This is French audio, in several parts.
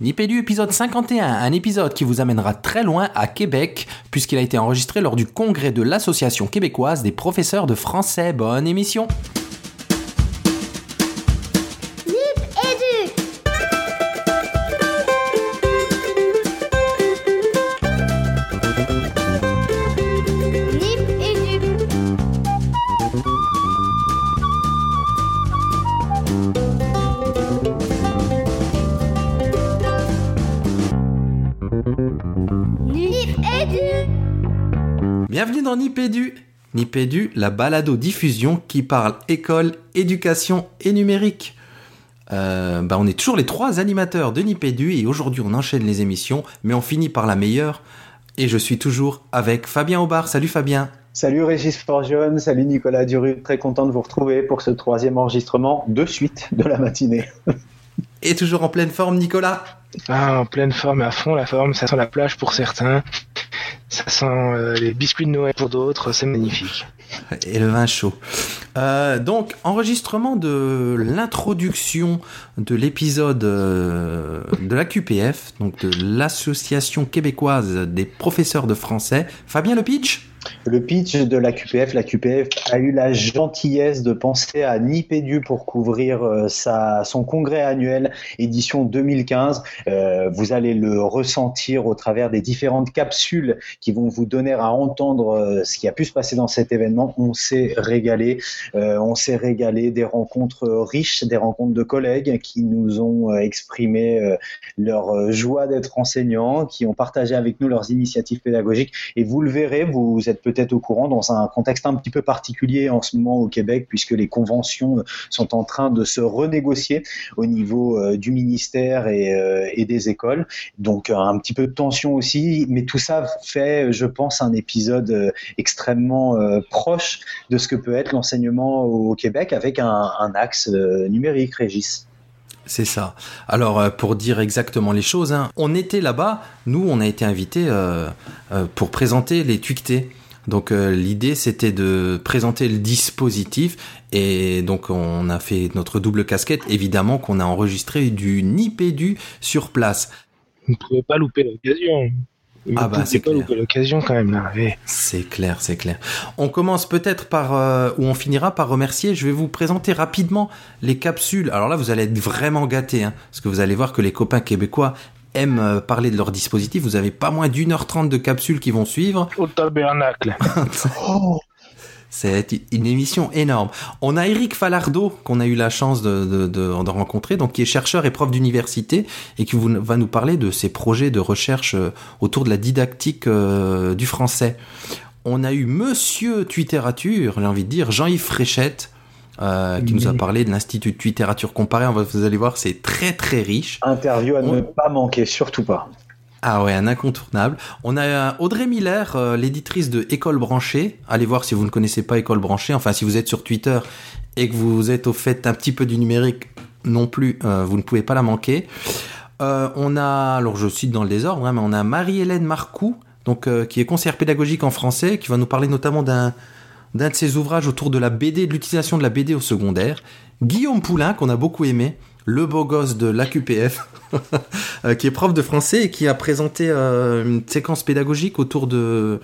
Nipédu épisode 51, un épisode qui vous amènera très loin à Québec, puisqu'il a été enregistré lors du congrès de l'Association québécoise des professeurs de français. Bonne émission! Nipédu. Nipédu, la balado-diffusion qui parle école, éducation et numérique. Euh, bah on est toujours les trois animateurs de Nipédu et aujourd'hui on enchaîne les émissions, mais on finit par la meilleure. Et je suis toujours avec Fabien Aubard. Salut Fabien. Salut Régis Forgione, salut Nicolas Duru, très content de vous retrouver pour ce troisième enregistrement de suite de la matinée. et toujours en pleine forme Nicolas ah, en pleine forme, à fond la forme, ça sent la plage pour certains, ça sent euh, les biscuits de Noël pour d'autres, c'est magnifique. Et le vin chaud. Euh, donc, enregistrement de l'introduction de l'épisode euh, de la QPF, donc de l'Association québécoise des professeurs de français. Fabien Le Pitch le pitch de la QPF, la QPF a eu la gentillesse de penser à Nipédu pour couvrir euh, sa, son congrès annuel édition 2015. Euh, vous allez le ressentir au travers des différentes capsules qui vont vous donner à entendre euh, ce qui a pu se passer dans cet événement. On s'est régalé, on s'est régalé des rencontres riches, des rencontres de collègues qui nous ont exprimé leur joie d'être enseignants, qui ont partagé avec nous leurs initiatives pédagogiques. Et vous le verrez, vous êtes peut-être au courant dans un contexte un petit peu particulier en ce moment au Québec, puisque les conventions sont en train de se renégocier au niveau euh, du ministère euh, et, des écoles. Donc un petit peu de tension aussi, mais tout ça fait, je pense, un épisode euh, extrêmement proche de ce que peut être l'enseignement au Québec avec un, axe numérique, Régis. C'est ça. Alors, pour dire exactement les choses, hein, on était là-bas, nous, on a été invités pour présenter les TUICT. Donc euh, l'idée c'était de présenter le dispositif et donc on a fait notre double casquette. Évidemment qu'on a enregistré du Nipédu sur place. Vous ne pouvez pas louper l'occasion. ah bah c'est clair. l'occasion quand même là. C'est clair, c'est clair. On commence peut-être par euh, ou on finira par remercier. Je vais vous présenter rapidement les capsules. Alors là, vous allez être vraiment gâtés, hein, parce que vous allez voir que les copains québécois aiment euh, parler de leur dispositif. Vous avez pas moins d'une heure trente de capsules qui vont suivre. Au tabernacle. oh c'est une émission énorme. On a Eric Falardeau qu'on a eu la chance de, de, rencontrer, donc qui est chercheur et prof d'université et qui va nous parler de ses projets de recherche euh, autour de la didactique euh, du français. On a eu Monsieur Twitterature, j'ai envie de dire, Jean-Yves Fréchette, euh, qui nous a parlé de l'Institut de littérature comparée. Vous allez voir, c'est très très riche. Interview à ne pas manquer, surtout pas. Ah ouais, un incontournable. On a Audrey Miller, euh, l'éditrice de École branchée. Allez voir si vous ne connaissez pas École branchée. Enfin, si vous êtes sur Twitter et que vous êtes au fait un petit peu du numérique non plus, euh, vous ne pouvez pas la manquer. on a, alors je cite dans le désordre, hein, mais on a Marie-Hélène Marcoux, donc qui est conseillère pédagogique en français, qui va nous parler notamment d'un d'un de ses ouvrages autour de la BD, de l'utilisation de la BD au secondaire. Guillaume Poulain, qu'on a beaucoup aimé, le beau gosse de l'AQPF, euh, qui est prof de français et qui a présenté euh, une séquence pédagogique autour de,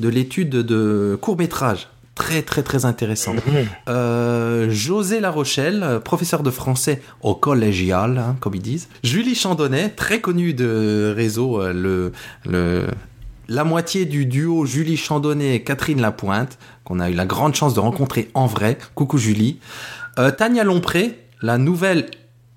de l'étude de court métrage. Très très très intéressant. Mhm. Euh, José Larochelle, professeur de français au collégial, hein, comme ils disent. Julie Chandonnet, très connue de réseau, le, le, la moitié du duo Julie Chandonnet et Catherine Lapointe, qu'on a eu la grande chance de rencontrer en vrai. Coucou Julie. Euh, Tania Lompré, la nouvelle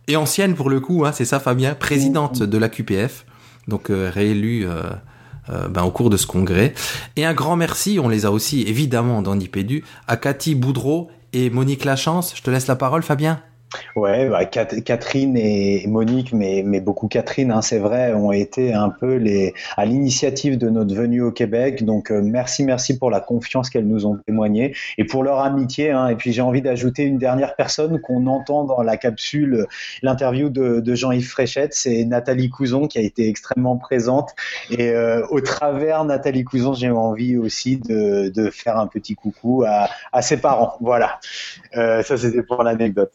et ancienne pour le coup, hein, c'est ça Fabien, présidente de la QPF, donc euh, réélue euh, ben, au cours de ce congrès. Et un grand merci, on les a aussi évidemment dans Nipédu, à Cathy Boudreau et Monique Lachance. Je te laisse la parole Fabien. Ouais, bah, Catherine et Monique, mais, beaucoup Catherine, hein, c'est vrai, ont été un peu les, à l'initiative de notre venue au Québec. Donc euh, merci, merci pour la confiance qu'elles nous ont témoignée et pour leur amitié. Hein. Et puis j'ai envie d'ajouter une dernière personne qu'on entend dans la capsule, l'interview de, de Jean-Yves Fréchette, c'est Nathalie Couson qui a été extrêmement présente. Et euh, au travers Nathalie Couson, j'ai envie aussi de, de, faire un petit coucou à, à ses parents. Voilà, euh, ça c'était pour l'anecdote.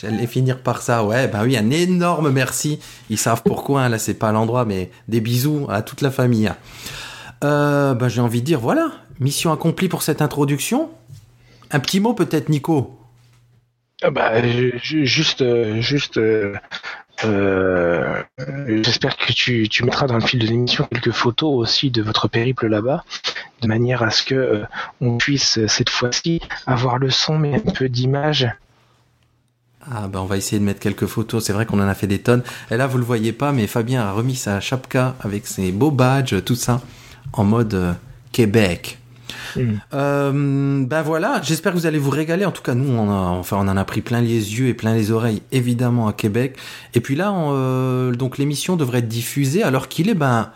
J'allais finir par ça, ouais, bah oui, un énorme merci. Ils savent pourquoi, hein, là c'est pas l'endroit, mais des bisous à toute la famille. Euh, bah, j'ai envie de dire, voilà, mission accomplie pour cette introduction. Un petit mot peut-être, Nico? Ah bah, juste, euh, juste, euh, euh, j'espère que tu, tu, mettras dans le fil de l'émission quelques photos aussi de votre périple là-bas, de manière à ce que on puisse cette fois-ci avoir le son mais un peu d'image. Ah bah on va essayer de mettre quelques photos. C'est vrai qu'on en a fait des tonnes. Et là vous le voyez pas, mais Fabien a remis sa chapka avec ses beaux badges, tout ça, en mode Québec. Mm. Euh, ben voilà, j'espère que vous allez vous régaler. En tout cas, nous, on, enfin, on en a pris plein les yeux et plein les oreilles, évidemment, à Québec. Et puis là, euh, donc l'émission devrait être diffusée alors qu'il est, ben,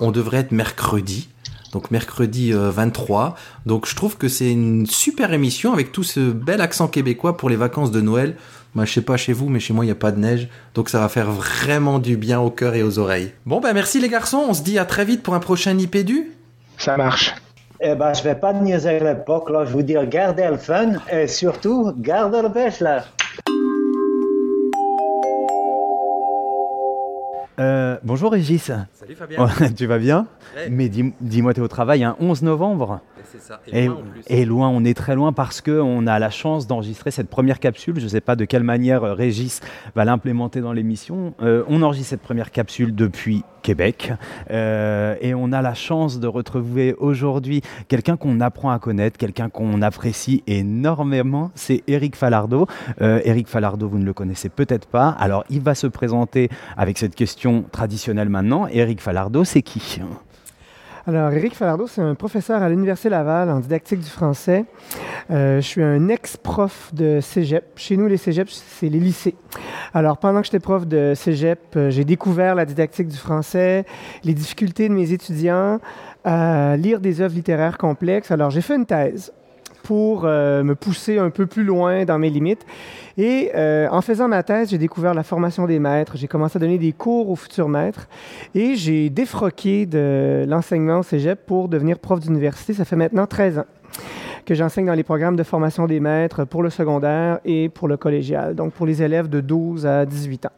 on devrait être mercredi. Donc mercredi 23. Euh, donc je trouve que c'est une super émission avec tout ce bel accent québécois pour les vacances de Noël. Moi, je sais pas chez vous, mais chez moi, il n'y a pas de neige. Donc, ça va faire vraiment du bien au cœur et aux oreilles. Bon, ben, merci les garçons. On se dit à très vite pour un prochain IPDU. Ça marche. Eh ben, je vais pas niaiser l'époque, là. Je vous dire, gardez le fun et surtout, gardez le pêche, là. Euh, bonjour Régis. Salut Fabien. tu vas bien Mais dis-moi, tu es au travail un 11 novembre C'est ça. Et, loin, en plus. et, loin, on est très loin parce qu'on a la chance d'enregistrer cette première capsule. Je ne sais pas de quelle manière euh, Régis va l'implémenter dans l'émission. Euh, on enregistre cette première capsule depuis Québec. Euh, et on a la chance de retrouver aujourd'hui quelqu'un qu'on apprend à connaître, quelqu'un qu'on apprécie énormément, c'est Eric Falardeau. Euh, Eric Falardeau, vous ne le connaissez peut-être pas. Alors, il va se présenter avec cette question traditionnelle maintenant. Eric Falardeau, c'est qui? Alors, Éric Falardeau, c'est un professeur à l'Université Laval en didactique du français. Euh, je suis un ex-prof de cégep. Chez nous, les cégeps, c'est les lycées. Alors, pendant que j'étais prof de cégep, euh, j'ai découvert la didactique du français, les difficultés de mes étudiants à lire des œuvres littéraires complexes. Alors, j'ai fait une thèse pour euh, me pousser un peu plus loin dans mes limites. Et euh, en faisant ma thèse, j'ai découvert la formation des maîtres. J'ai commencé à donner des cours aux futurs maîtres et j'ai défroqué de l'enseignement au cégep pour devenir prof d'université. Ça fait maintenant 13 ans que j'enseigne dans les programmes de formation des maîtres pour le secondaire et pour le collégial, donc pour les élèves de 12 à 18 ans.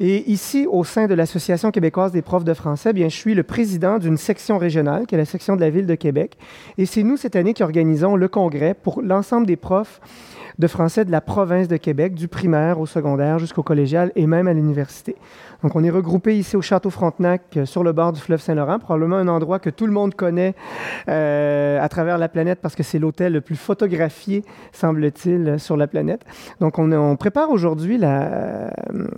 Et ici, au sein de l'Association québécoise des profs de français, bien, je suis le président d'une section régionale, qui est la section de la ville de Québec. Et c'est nous, cette année, qui organisons le congrès pour l'ensemble des profs de français de la province de Québec, du primaire au secondaire jusqu'au collégial et même à l'université. Donc, on est regroupé ici au Château Frontenac, euh, sur le bord du fleuve Saint-Laurent, probablement un endroit que tout le monde connaît euh, à travers la planète parce que c'est l'hôtel le plus photographié, semble-t-il, sur la planète. Donc, on, prépare aujourd'hui la,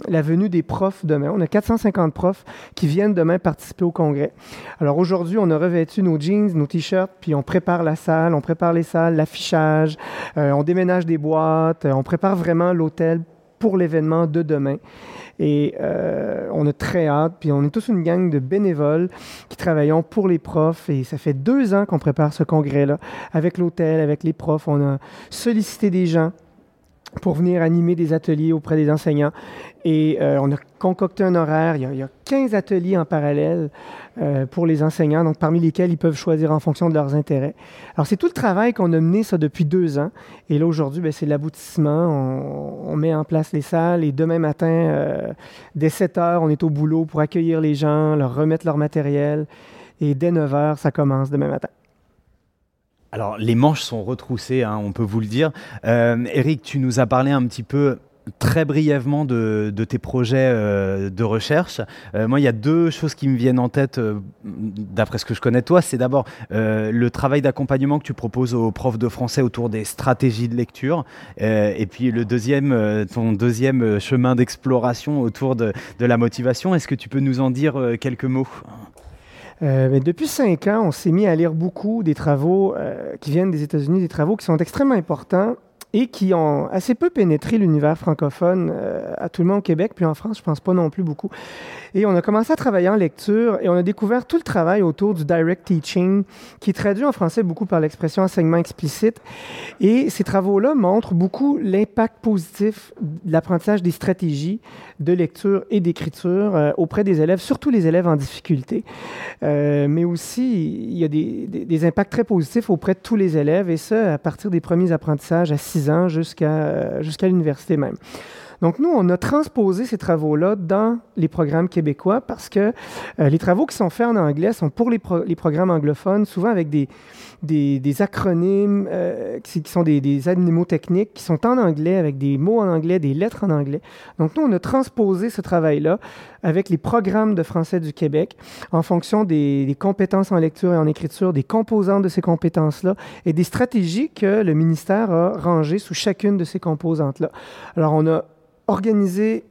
la venue des profs demain. On a 450 profs qui viennent demain participer au congrès. Alors, aujourd'hui, on a revêtu nos jeans, nos t-shirts, puis on prépare la salle, on prépare les salles, l'affichage, euh, on déménage des boîtes, on prépare vraiment l'hôtel pour l'événement de demain. Et euh, on a très hâte. Puis on est tous une gang de bénévoles qui travaillons pour les profs. Et ça fait deux ans qu'on prépare ce congrès-là avec l'hôtel, avec les profs. On a sollicité des gens pour venir animer des ateliers auprès des enseignants. Et euh, on a concocté un horaire. Il y a, 15 ateliers en parallèle euh, pour les enseignants, donc parmi lesquels ils peuvent choisir en fonction de leurs intérêts. Alors, c'est tout le travail qu'on a mené ça depuis deux ans. Et là, aujourd'hui, ben, c'est l'aboutissement. On, met en place les salles et demain matin, euh, dès 7 heures, on est au boulot pour accueillir les gens, leur remettre leur matériel. Et dès 9 heures, ça commence demain matin. Alors, les manches sont retroussées, hein, on peut vous le dire. Euh, Eric, tu nous as parlé un petit peu très brièvement de, tes projets euh, de recherche. Euh, moi, il y a deux choses qui me viennent en tête, d'après ce que je connais toi. C'est d'abord le travail d'accompagnement que tu proposes aux profs de français autour des stratégies de lecture. et puis le deuxième, ton deuxième chemin d'exploration autour de, la motivation. Est-ce que tu peux nous en dire quelques mots? Euh, depuis cinq ans, on s'est mis à lire beaucoup des travaux euh, qui viennent des États-Unis, des travaux qui sont extrêmement importants et qui ont assez peu pénétré l'univers francophone euh, à tout le monde au Québec, puis en France, je pense pas non plus beaucoup. Et on a commencé à travailler en lecture et on a découvert tout le travail autour du direct teaching, qui est traduit en français beaucoup par l'expression enseignement explicite. Et ces travaux-là montrent beaucoup l'impact positif de l'apprentissage des stratégies de lecture et d'écriture euh, auprès des élèves, surtout les élèves en difficulté. Euh, mais aussi, il y a des, impacts très positifs auprès de tous les élèves, et ça à partir des premiers apprentissages à 6 jusqu'à l'université même. Donc, nous, on a transposé ces travaux-là dans les programmes québécois parce que euh, les travaux qui sont faits en anglais sont pour les, programmes anglophones, souvent avec des, des, acronymes euh, qui, sont des, des techniques qui sont en anglais, avec des mots en anglais, des lettres en anglais. Donc, nous, on a transposé ce travail-là avec les programmes de français du Québec en fonction des, compétences en lecture et en écriture, des composantes de ces compétences-là et des stratégies que le ministère a rangées sous chacune de ces composantes-là. Alors, on a organiser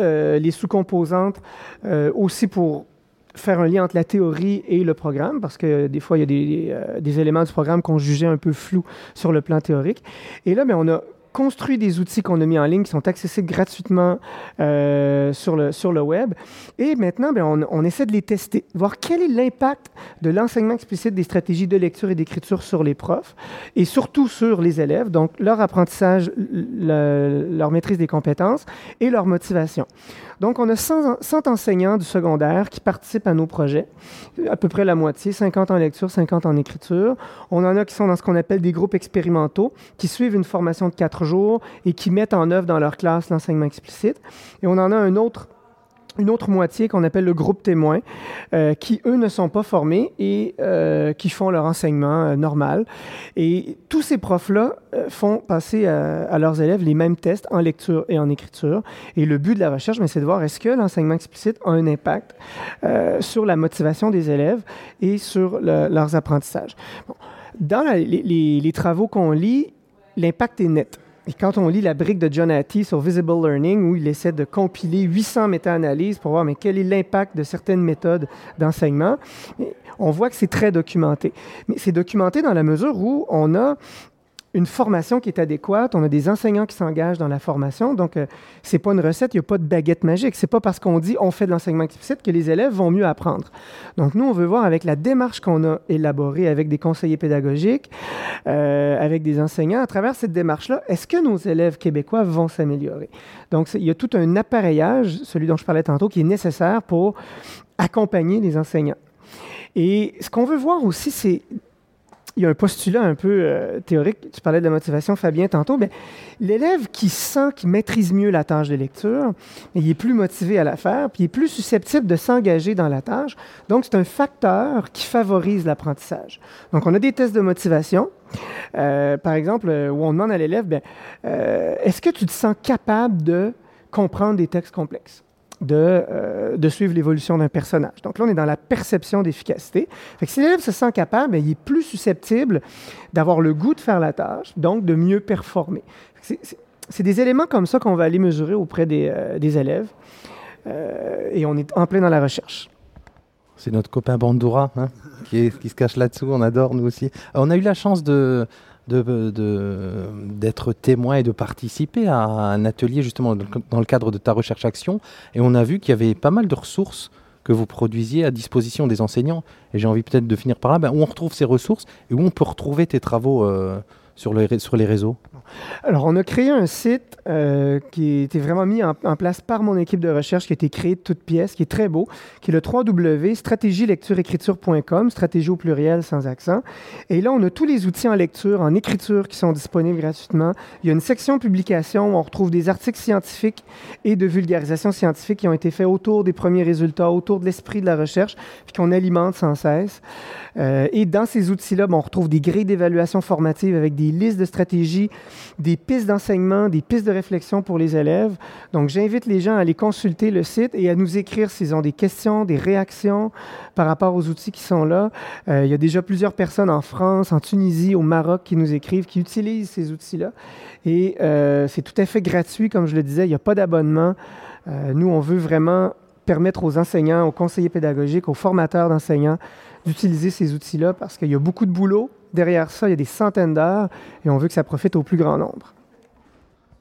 euh, les sous-composantes euh, aussi pour faire un lien entre la théorie et le programme, parce que des fois, il y a des, euh, des éléments du programme qu'on jugeait un peu flous sur le plan théorique. Et là, mais ben, on a construit des outils qu'on a mis en ligne qui sont accessibles gratuitement euh, sur, le, sur le web. Et maintenant, bien, on, essaie de les tester, voir quel est l'impact de l'enseignement explicite des stratégies de lecture et d'écriture sur les profs et surtout sur les élèves, donc leur apprentissage, leur maîtrise des compétences et leur motivation. Donc, on a 100, 100, enseignants du secondaire qui participent à nos projets, à peu près la moitié, 50 en lecture, 50 en écriture. On en a qui sont dans ce qu'on appelle des groupes expérimentaux, qui suivent une formation de et qui mettent en œuvre dans leur classe l'enseignement explicite. Et on en a une autre moitié qu'on appelle le groupe témoin, euh, qui, eux, ne sont pas formés et euh, qui font leur enseignement euh, normal. Et tous ces profs-là font passer à, leurs élèves les mêmes tests en lecture et en écriture. Et le but de la recherche, c'est de voir est-ce que l'enseignement explicite a un impact sur la motivation des élèves et sur leurs apprentissages. Dans les travaux qu'on lit, l'impact est net. Et quand on lit la brique de John Hattie sur Visible Learning, où il essaie de compiler 800 méta-analyses pour voir mais quel est l'impact de certaines méthodes d'enseignement, on voit que c'est très documenté. Mais c'est documenté dans la mesure où on a une formation qui est adéquate, on a des enseignants qui s'engagent dans la formation, donc euh, c'est pas une recette, il n'y a pas de baguette magique, c'est pas parce qu'on dit on fait de l'enseignement explicite que les élèves vont mieux apprendre. Donc nous, on veut voir avec la démarche qu'on a élaborée avec des conseillers pédagogiques, euh, avec des enseignants, à travers cette démarche-là, est-ce que nos élèves québécois vont s'améliorer? Donc il y a tout un appareillage, celui dont je parlais tantôt, qui est nécessaire pour accompagner les enseignants. Et ce qu'on veut voir aussi, c'est il y a un postulat un peu euh, théorique. Tu parlais de la motivation, Fabien, tantôt. Mais l'élève qui sent qu'il maîtrise mieux la tâche de lecture, il est plus motivé à la faire, puis il est plus susceptible de s'engager dans la tâche. Donc, c'est un facteur qui favorise l'apprentissage. Donc, on a des tests de motivation. Euh, par exemple, euh, où on demande à l'élève, ben, est-ce que tu te sens capable de comprendre des textes complexes? De, euh, de suivre l'évolution d'un personnage. Donc là, on est dans la perception d'efficacité. si l'élève se sent capable, ben, il est plus susceptible d'avoir le goût de faire la tâche, donc de mieux performer. C'est des éléments comme ça qu'on va aller mesurer auprès des, euh, élèves. Euh, et on est en plein dans la recherche. C'est notre copain Bandura hein, qui, qui, se cache là-dessous. On adore, nous aussi. On a eu la chance de, d'être de, témoin et de participer à un atelier justement dans le cadre de ta recherche action. Et on a vu qu'il y avait pas mal de ressources que vous produisiez à disposition des enseignants. Et j'ai envie peut-être de finir par là. Ben, où on retrouve ces ressources et où on peut retrouver tes travaux euh, sur, le, sur les réseaux? Alors, on a créé un site euh, qui était vraiment mis en, place par mon équipe de recherche, qui a été créé de toutes pièces, qui est très beau, qui est le www.stratégielectureécriture.com, stratégie au pluriel sans accent. Et là, on a tous les outils en lecture, en écriture qui sont disponibles gratuitement. Il y a une section publication où on retrouve des articles scientifiques et de vulgarisation scientifique qui ont été faits autour des premiers résultats, autour de l'esprit de la recherche, puis qu'on alimente sans cesse. Euh, et dans ces outils-là, on retrouve des grilles d'évaluation formative avec des listes de stratégies, des pistes d'enseignement, des pistes de réflexion pour les élèves. Donc, j'invite les gens à aller consulter le site et à nous écrire s'ils ont des questions, des réactions par rapport aux outils qui sont là. Euh, il y a déjà plusieurs personnes en France, en Tunisie, au Maroc qui nous écrivent, qui utilisent ces outils-là. Et euh, c'est tout à fait gratuit, comme je le disais, il n'y a pas d'abonnement. nous, on veut vraiment permettre aux enseignants, aux conseillers pédagogiques, aux formateurs d'enseignants d'utiliser ces outils-là parce qu'il y a beaucoup de boulot. Derrière ça, il y a des centaines d'heures et on veut que ça profite au plus grand nombre.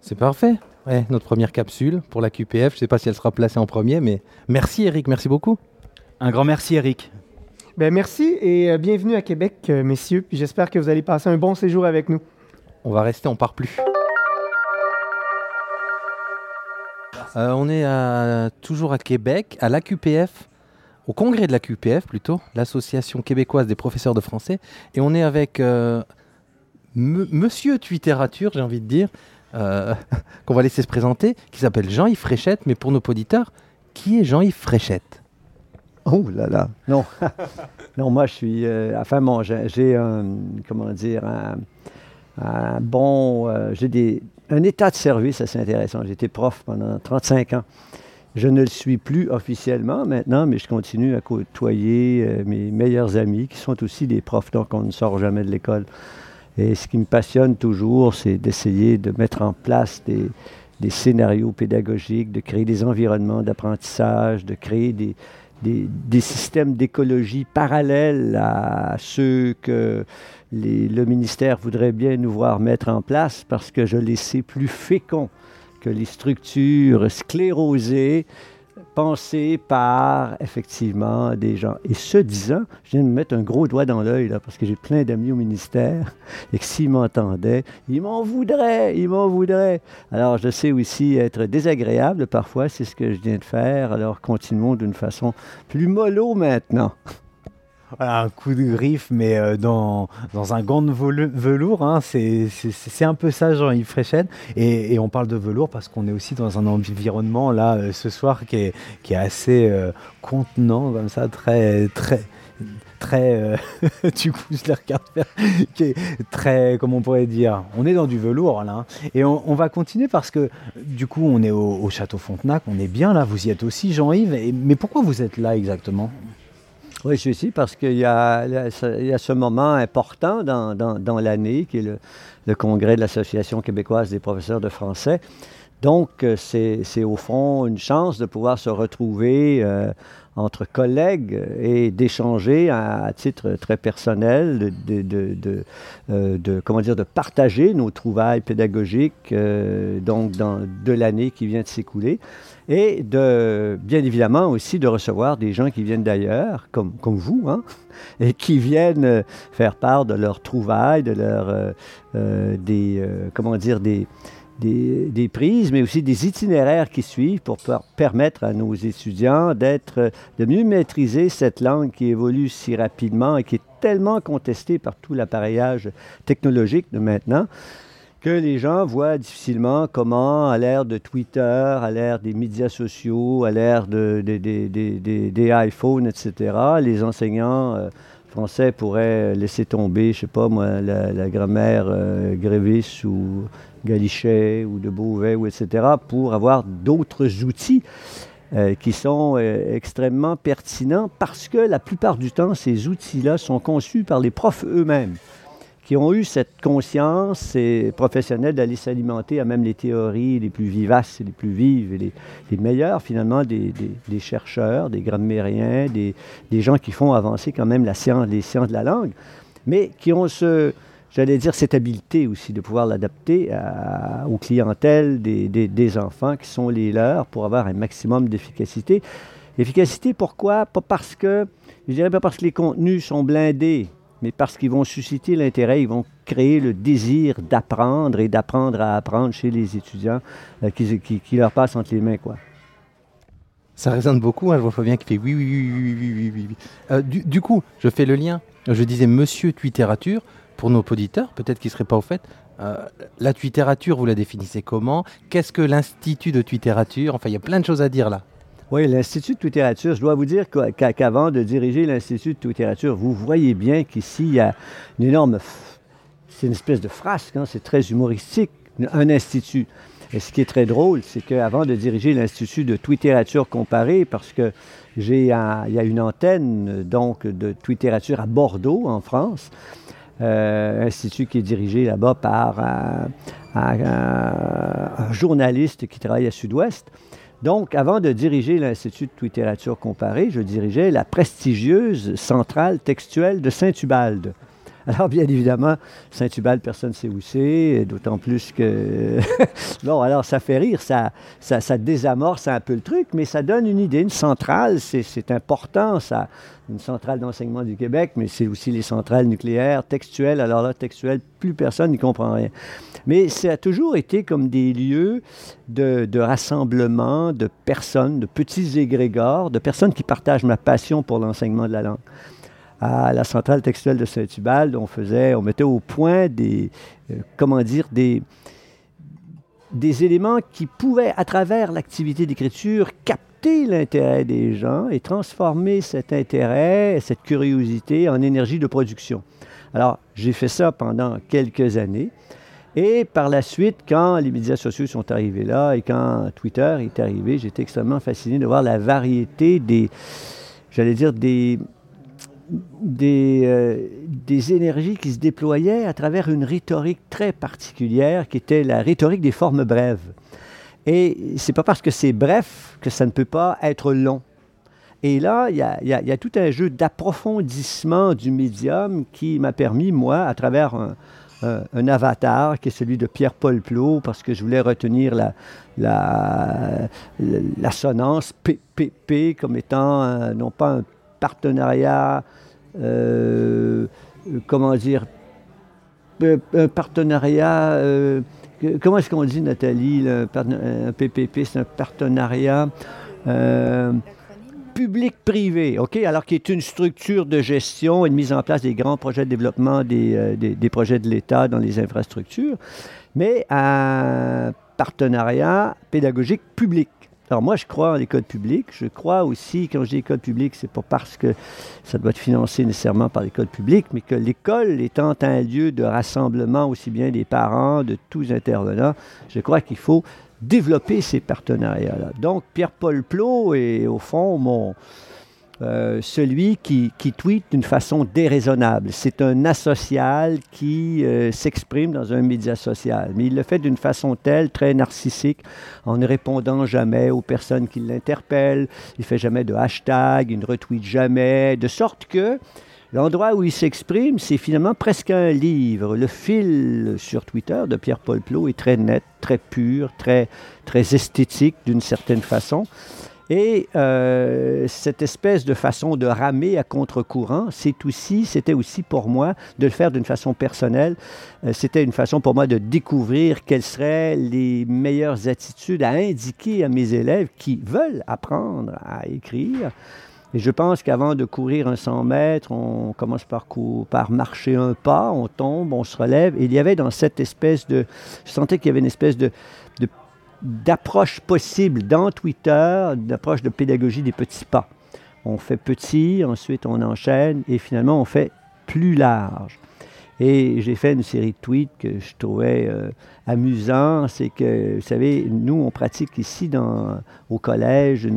C'est parfait. Ouais, notre première capsule pour la QPF. Je ne sais pas si elle sera placée en premier, mais merci Eric, merci beaucoup. Un grand merci Eric. Ben, merci et euh, bienvenue à Québec, euh, messieurs. Puis j'espère que vous allez passer un bon séjour avec nous. On va rester, on part plus. Euh, on est toujours à Québec, à l'AQPF, au congrès de la QPF plutôt, l'Association québécoise des professeurs de français, et on est avec euh, monsieur Twitterature, j'ai envie de dire, euh, qu'on va laisser se présenter, qui s'appelle Jean-Yves Fréchette. Mais pour nos auditeurs, qui est Jean-Yves Fréchette? Oh là là, non. non, moi je suis. Euh, enfin, bon, j'ai un. Comment dire Un, bon. Euh, j'ai un état de service assez intéressant. J'étais prof pendant 35 ans. Je ne le suis plus officiellement maintenant, mais je continue à côtoyer mes meilleurs amis qui sont aussi des profs, donc on ne sort jamais de l'école. Et ce qui me passionne toujours, c'est d'essayer de mettre en place des, scénarios pédagogiques, de créer des environnements d'apprentissage, de créer des, des, systèmes d'écologie parallèles à ceux que le ministère voudrait bien nous voir mettre en place parce que je les sais plus féconds les structures sclérosées pensé par effectivement des gens. Et ce disant, je viens de me mettre un gros doigt dans l'œil parce que j'ai plein d'amis au ministère et que s'ils m'entendaient, ils m'en voudraient, ils m'en voudraient. Alors je sais aussi être désagréable parfois, c'est ce que je viens de faire. Alors continuons d'une façon plus mollo maintenant un coup de griffe, mais euh, dans, dans un gant de velours. Hein, c'est un peu ça, Jean-Yves Fréchette. Et, on parle de velours parce qu'on est aussi dans un environnement, là, euh, ce soir, qui est, qui est assez euh, contenant, comme ça, très, très, très, du coup, je les regarde qui est très, comment on pourrait dire, on est dans du velours là, hein. et on, va continuer parce que du coup, on est au, Château Fontenac, on est bien là, vous y êtes aussi, Jean-Yves, mais pourquoi vous êtes là exactement? Oui, je suis parce qu'il y, a, ce moment important dans, l'année qui est le, congrès de l'Association québécoise des professeurs de français. Donc, euh, c'est au fond une chance de pouvoir se retrouver euh, entre collègues et d'échanger à, titre très personnel, de, euh, de, comment dire, de partager nos trouvailles pédagogiques donc de l'année qui vient de s'écouler et de, bien évidemment aussi de recevoir des gens qui viennent d'ailleurs, comme, vous, hein, et qui viennent euh, faire part de leurs trouvailles, de leurs, euh, euh, des, comment dire, des, des, des, prises, mais aussi des itinéraires qui suivent pour permettre à nos étudiants d'être, de mieux maîtriser cette langue qui évolue si rapidement et qui est tellement contestée par tout l'appareillage technologique de maintenant que les gens voient difficilement comment, à l'ère de Twitter, à l'ère des médias sociaux, à l'ère de, des iPhones, etc., les enseignants euh, français pourraient laisser tomber, je sais pas moi, la, grammaire euh, Grévis ou Galichet ou de Beauvais, etc., pour avoir d'autres outils. Euh, qui sont extrêmement pertinents parce que la plupart du temps, ces outils-là sont conçus par les profs eux-mêmes qui ont eu cette conscience et professionnelle d'aller s'alimenter à même les théories les plus vivaces les plus vives et les, les meilleures finalement des, des, chercheurs, des grammairiens, des, des, gens qui font avancer quand même la science, les sciences de la langue, mais qui ont ce, j'allais dire, cette habileté aussi de pouvoir l'adapter aux clientèles des, des, enfants qui sont les leurs pour avoir un maximum d'efficacité. Efficacité, pourquoi? Pas parce que, je dirais pas parce que les contenus sont blindés, mais parce qu'ils vont susciter l'intérêt, ils vont créer le désir d'apprendre et d'apprendre à apprendre chez les étudiants euh, qui, leur passent entre les mains. Ça résonne beaucoup, hein, je vois Fabien qui fait oui, oui, oui, oui, oui, oui. Euh, du, coup, je fais le lien. Je disais Monsieur Twitterature, pour nos auditeurs, peut-être qu'ils ne seraient pas au fait. Euh, la Twitterature, vous la définissez comment? Qu'est-ce que l'Institut de Twitterature Enfin, il y a plein de choses à dire là. Oui, l'Institut de Twitterature, je dois vous dire qu'avant de diriger l'Institut de Twitterature, vous voyez bien qu'ici, il y a une énorme... C'est une espèce de frasque, hein, c'est très humoristique, un institut. Et ce qui est très drôle, c'est qu'avant de diriger l'Institut de Twitterature comparée, parce que j'ai il y a une antenne donc de Twitterature à Bordeaux, en France, euh, institut qui est dirigé là-bas par un, journaliste qui travaille à Sud-Ouest. Donc, avant de diriger l'Institut de littérature comparée, je dirigeais la prestigieuse centrale textuelle de Saint-Ubalde. Alors, bien évidemment, Saint-Hubert, personne ne sait où c'est, d'autant plus que... bon, alors, ça fait rire, ça, ça, désamorce un peu le truc, mais ça donne une idée. Une centrale, c'est important, ça. Une centrale d'enseignement du Québec, mais c'est aussi les centrales nucléaires, textuelles. Alors là, textuelles, plus personne n'y comprend rien. Mais ça a toujours été comme des lieux de, de rassemblement de personnes, de petits égrégores, de personnes qui partagent ma passion pour l'enseignement de la langue. À la centrale textuelle de Saint-Hubald, on faisait, on mettait au point des, euh, des, des éléments qui pouvaient, à travers l'activité d'écriture, capter l'intérêt des gens et transformer cet intérêt, cette curiosité en énergie de production. Alors, j'ai fait ça pendant quelques années. Et par la suite, quand les médias sociaux sont arrivés là et quand Twitter est arrivé, j'étais extrêmement fasciné de voir la variété des, j'allais dire, des, des, euh, des, énergies qui se déployaient à travers une rhétorique très particulière qui était la rhétorique des formes brèves. Et c'est pas parce que c'est bref que ça ne peut pas être long. Et là, il y a, y a, tout un jeu d'approfondissement du médium qui m'a permis, moi, à travers un, avatar qui est celui de Pierre-Paul Plot, parce que je voulais retenir la, la, l'assonance PPP comme étant non pas un partenariat, euh, comment dire, un partenariat, euh, comment est-ce qu'on dit Nathalie, un PPP, c'est un partenariat euh, public-privé, OK, alors qui est une structure de gestion et de mise en place des grands projets de développement des projets de l'État dans les infrastructures, mais un partenariat pédagogique public. Alors moi, je crois en l'école publique. Je crois aussi, quand je dis école publique, c'est pas parce que ça doit être financé nécessairement par l'école publique, mais que l'école étant un lieu de rassemblement aussi bien des parents, de tous intervenants, je crois qu'il faut développer ces partenariats-là. Donc, Pierre-Paul Plot est au fond mon, euh, celui qui, qui tweet d'une façon déraisonnable. C'est un asocial qui euh, s'exprime dans un média social, mais il le fait d'une façon telle, très narcissique, en ne répondant jamais aux personnes qui l'interpellent. Il fait jamais de hashtag, il ne retweet jamais, de sorte que L'endroit où il s'exprime, c'est finalement presque un livre. Le fil sur Twitter de Pierre-Paul Plot est très net, très pur, très, très esthétique d'une certaine façon. Et euh, cette espèce de façon de ramer à contre-courant, c'est aussi, c'était aussi pour moi de le faire d'une façon personnelle. Euh, c'était une façon pour moi de découvrir quelles seraient les meilleures attitudes à indiquer à mes élèves qui veulent apprendre à écrire. Et je pense qu'avant de courir un 100 mètres, on commence par, par marcher un pas, on tombe, on se relève. Il y avait dans cette espèce de... Je sentais qu'il y avait une espèce de d'approche possible dans Twitter, d'approche de pédagogie des petits pas. On fait petit, ensuite on enchaîne et finalement on fait plus large. Et j'ai fait une série de tweets que je trouvais euh, amusants. C'est que, vous savez, nous, on pratique ici dans, au collège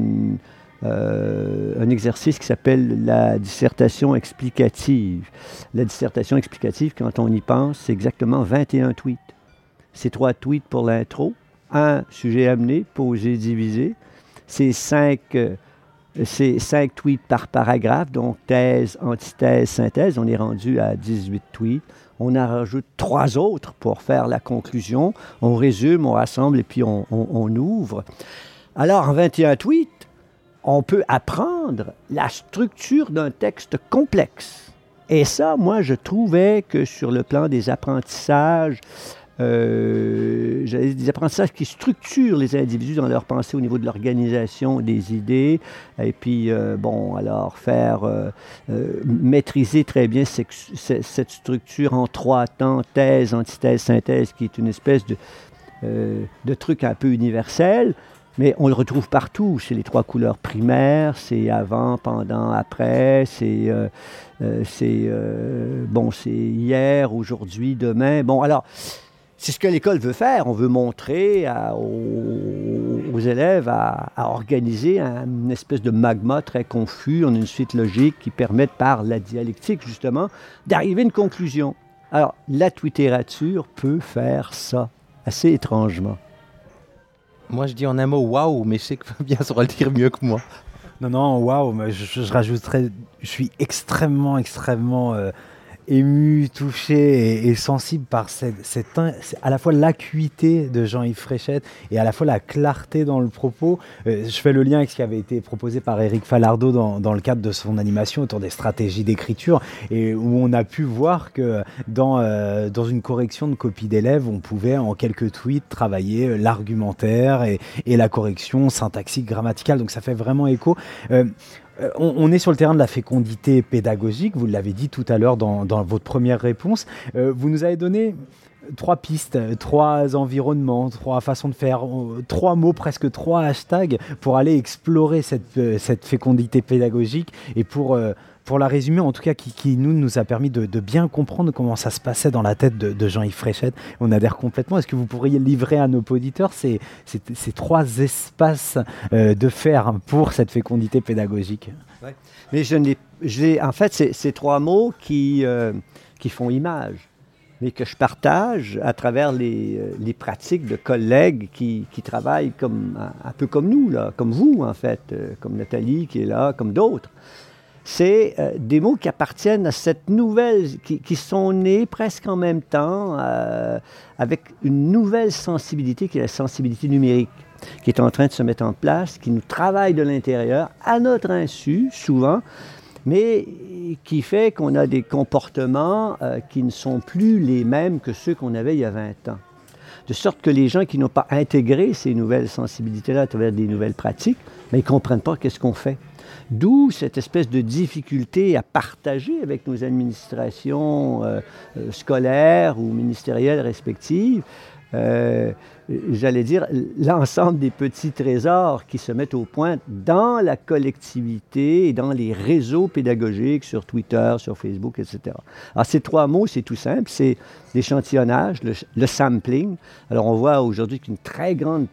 euh, un exercice qui s'appelle la dissertation explicative. La dissertation explicative, quand on y pense, c'est exactement 21 tweets. C'est trois tweets pour l'intro, un sujet amené, posé, divisé. C'est cinq, euh, cinq tweets par paragraphe, donc thèse, antithèse, synthèse. On est rendu à 18 tweets. On en rajoute trois autres pour faire la conclusion. On résume, on rassemble et puis on, on ouvre. Alors, en 21 tweets, on peut apprendre la structure d'un texte complexe. Et ça, moi, je trouvais que sur le plan des apprentissages, euh, des apprentissages qui structurent les individus dans leur pensée au niveau de l'organisation des idées, et puis, euh, bon, alors faire euh, maîtriser très bien cette structure en trois temps, thèse, antithèse, synthèse, qui est une espèce de, truc un peu universel. Mais on le retrouve partout. C'est les trois couleurs primaires, c'est avant, pendant, après, c'est c'est bon, c'est hier, aujourd'hui, demain. Bon, alors, c'est ce que l'école veut faire. On veut montrer aux, élèves à, organiser une espèce de magma très confus en une suite logique qui permette par la dialectique, justement, d'arriver à une conclusion. Alors, la littérature peut faire ça assez étrangement. Moi, je dis en un mot waouh, mais je sais que Fabien saura le dire mieux que moi. Non, non, waouh, mais je, je, rajouterais, je suis extrêmement, extrêmement euh, ému, touché et, sensible par cette, cette, à la fois l'acuité de Jean-Yves Fréchette et à la fois la clarté dans le propos. Euh, je fais le lien avec ce qui avait été proposé par Eric Falardeau dans, dans le cadre de son animation autour des stratégies d'écriture et où on a pu voir que dans, euh, dans une correction de copie d'élèves, on pouvait en quelques tweets travailler euh, l'argumentaire et, et, la correction syntaxique, grammaticale. Donc ça fait vraiment écho euh, on, est sur le terrain de la fécondité pédagogique, vous l'avez dit tout à l'heure dans, votre première réponse. Euh, vous nous avez donné trois pistes, trois environnements, trois façons de faire, trois mots, presque trois hashtags pour aller explorer cette, cette fécondité pédagogique et pour pour la résumer, en tout cas, qui, nous, nous a permis de, bien comprendre comment ça se passait dans la tête de, Jean-Yves Fréchette. On adhère complètement. Est-ce que vous pourriez livrer à nos auditeurs ces, ces, trois espaces euh, de faire pour cette fécondité pédagogique? Mais je en fait, c'est ces trois mots qui, euh, qui font image mais que je partage à travers les, euh, les pratiques de collègues qui, qui, travaillent comme, un, peu comme nous, là, comme vous en fait, comme Nathalie qui est là, comme d'autres c'est euh, des mots qui appartiennent à cette nouvelle, qui, sont nés presque en même temps, euh, avec une nouvelle sensibilité qui est la sensibilité numérique, qui est en train de se mettre en place, qui nous travaille de l'intérieur, à notre insu, souvent, mais qui fait qu'on a des comportements euh, qui ne sont plus les mêmes que ceux qu'on avait il y a 20 ans. De sorte que les gens qui n'ont pas intégré ces nouvelles sensibilités-là à travers des nouvelles pratiques, mais ils ne comprennent pas qu'est-ce qu'on fait. D'où cette espèce de difficulté à partager avec nos administrations euh, euh, scolaires ou ministérielles respectives, euh, j'allais dire, l'ensemble des petits trésors qui se mettent au point dans la collectivité et dans les réseaux pédagogiques sur Twitter, sur Facebook, etc. Alors, ces trois mots, c'est tout simple, c'est l'échantillonnage, le, sampling. Alors, on voit aujourd'hui qu'une très grande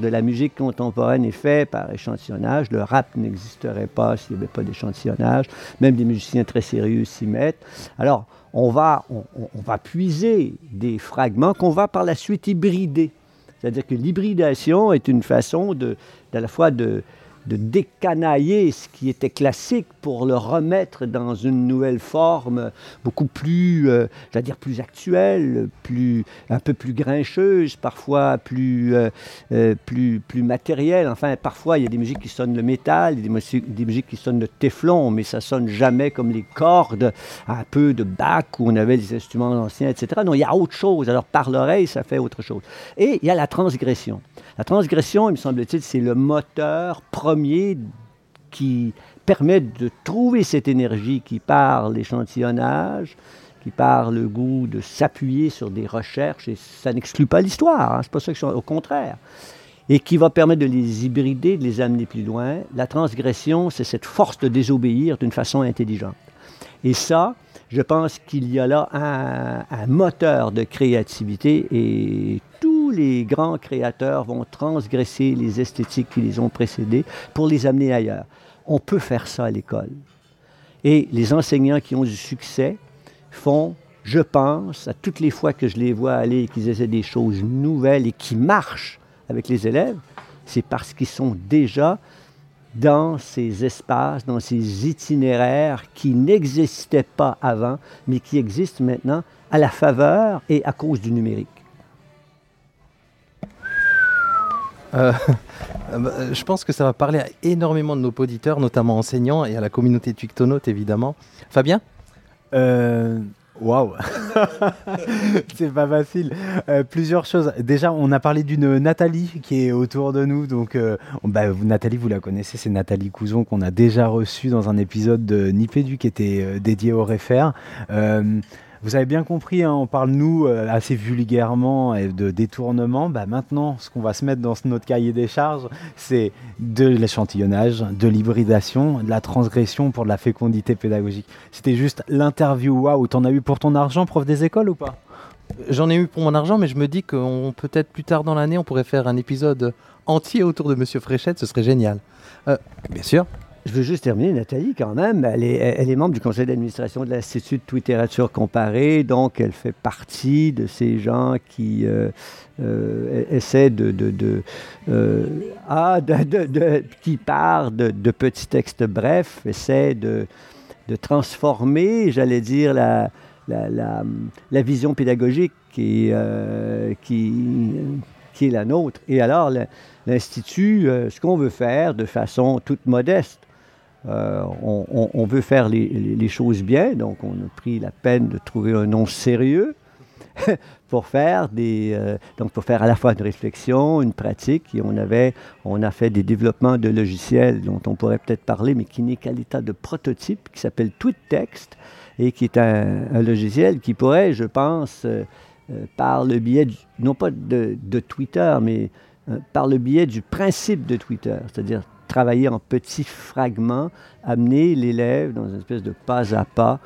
de la musique contemporaine est fait par échantillonnage. Le rap n'existerait pas s'il n'y avait pas d'échantillonnage. Même des musiciens très sérieux s'y mettent. Alors, on va, on, va puiser des fragments qu'on va par la suite hybrider. C'est-à-dire que l'hybridation est une façon de, à la fois de, de décanailler ce qui était classique pour le remettre dans une nouvelle forme beaucoup plus, euh, dire plus actuelle, plus, un peu plus grincheuse, parfois plus, euh, euh, plus, plus matérielle. Enfin, parfois, il y a des musiques qui sonnent le métal, des musiques, des musiques qui sonnent le téflon, mais ça sonne jamais comme les cordes, un peu de Bach où on avait des instruments anciens, etc. Non, il y a autre chose. Alors, par l'oreille, ça fait autre chose. Et il y a la transgression. La transgression, il me semble-t-il, c'est le moteur premier qui permet de trouver cette énergie qui part l'échantillonnage, qui part le goût de s'appuyer sur des recherches, et ça n'exclut pas l'histoire, hein, c'est pas ça que je, au contraire, et qui va permettre de les hybrider, de les amener plus loin. La transgression, c'est cette force de désobéir d'une façon intelligente. Et ça, je pense qu'il y a là un, un moteur de créativité et les grands créateurs vont transgresser les esthétiques qui les ont précédés pour les amener ailleurs. On peut faire ça à l'école. Et les enseignants qui ont du succès font, je pense, à toutes les fois que je les vois aller et qu'ils essaient des choses nouvelles et qui marchent avec les élèves, c'est parce qu'ils sont déjà dans ces espaces, dans ces itinéraires qui n'existaient pas avant, mais qui existent maintenant à la faveur et à cause du numérique. Euh, euh, je pense que ça va parler à énormément de nos auditeurs, notamment enseignants et à la communauté Twictonaute évidemment. Fabien? Euh, Waouh C'est pas facile. plusieurs choses. Déjà, on a parlé d'une Nathalie qui est autour de nous. Donc, bah, Nathalie, vous la connaissez, c'est Nathalie Couzon qu'on a déjà reçue dans un épisode de Nipédu qui était dédié au réfère. Vous avez bien compris, hein, on parle nous euh, assez vulgairement de détournement. Bah, maintenant, ce qu'on va se mettre dans notre cahier des charges, c'est de l'échantillonnage, de l'hybridation, de la transgression pour de la fécondité pédagogique. C'était juste l'interview waouh. T'en as eu pour ton argent, prof des écoles ou pas? J'en ai eu pour mon argent, mais je me dis qu'on peut-être plus tard dans l'année, on pourrait faire un épisode entier autour de Monsieur Fréchette, ce serait génial. Euh, bien sûr, je veux juste terminer, Nathalie, quand même. Elle est, membre du conseil d'administration de l'Institut de littérature comparée, donc elle fait partie de ces gens qui euh, euh, essaient de. de, de euh, ah, de, qui part de, petits textes brefs, essaient de, transformer, j'allais dire, la, vision pédagogique qui est la nôtre. Et alors, l'Institut, ce qu'on veut faire de façon toute modeste, euh, on, veut faire les, choses bien, donc on a pris la peine de trouver un nom sérieux. pour faire des, faire à la fois une réflexion, une pratique, et on avait, on a fait des développements de logiciels dont on pourrait peut-être parler, mais qui n'est qu'à l'état de prototype, qui s'appelle TweetText, et qui est un, logiciel qui pourrait, je pense, par le biais, non pas de, de Twitter, mais par le biais du principe de Twitter, c'est-à-dire travailler en petits fragments, amener l'élève dans une espèce de pas à pas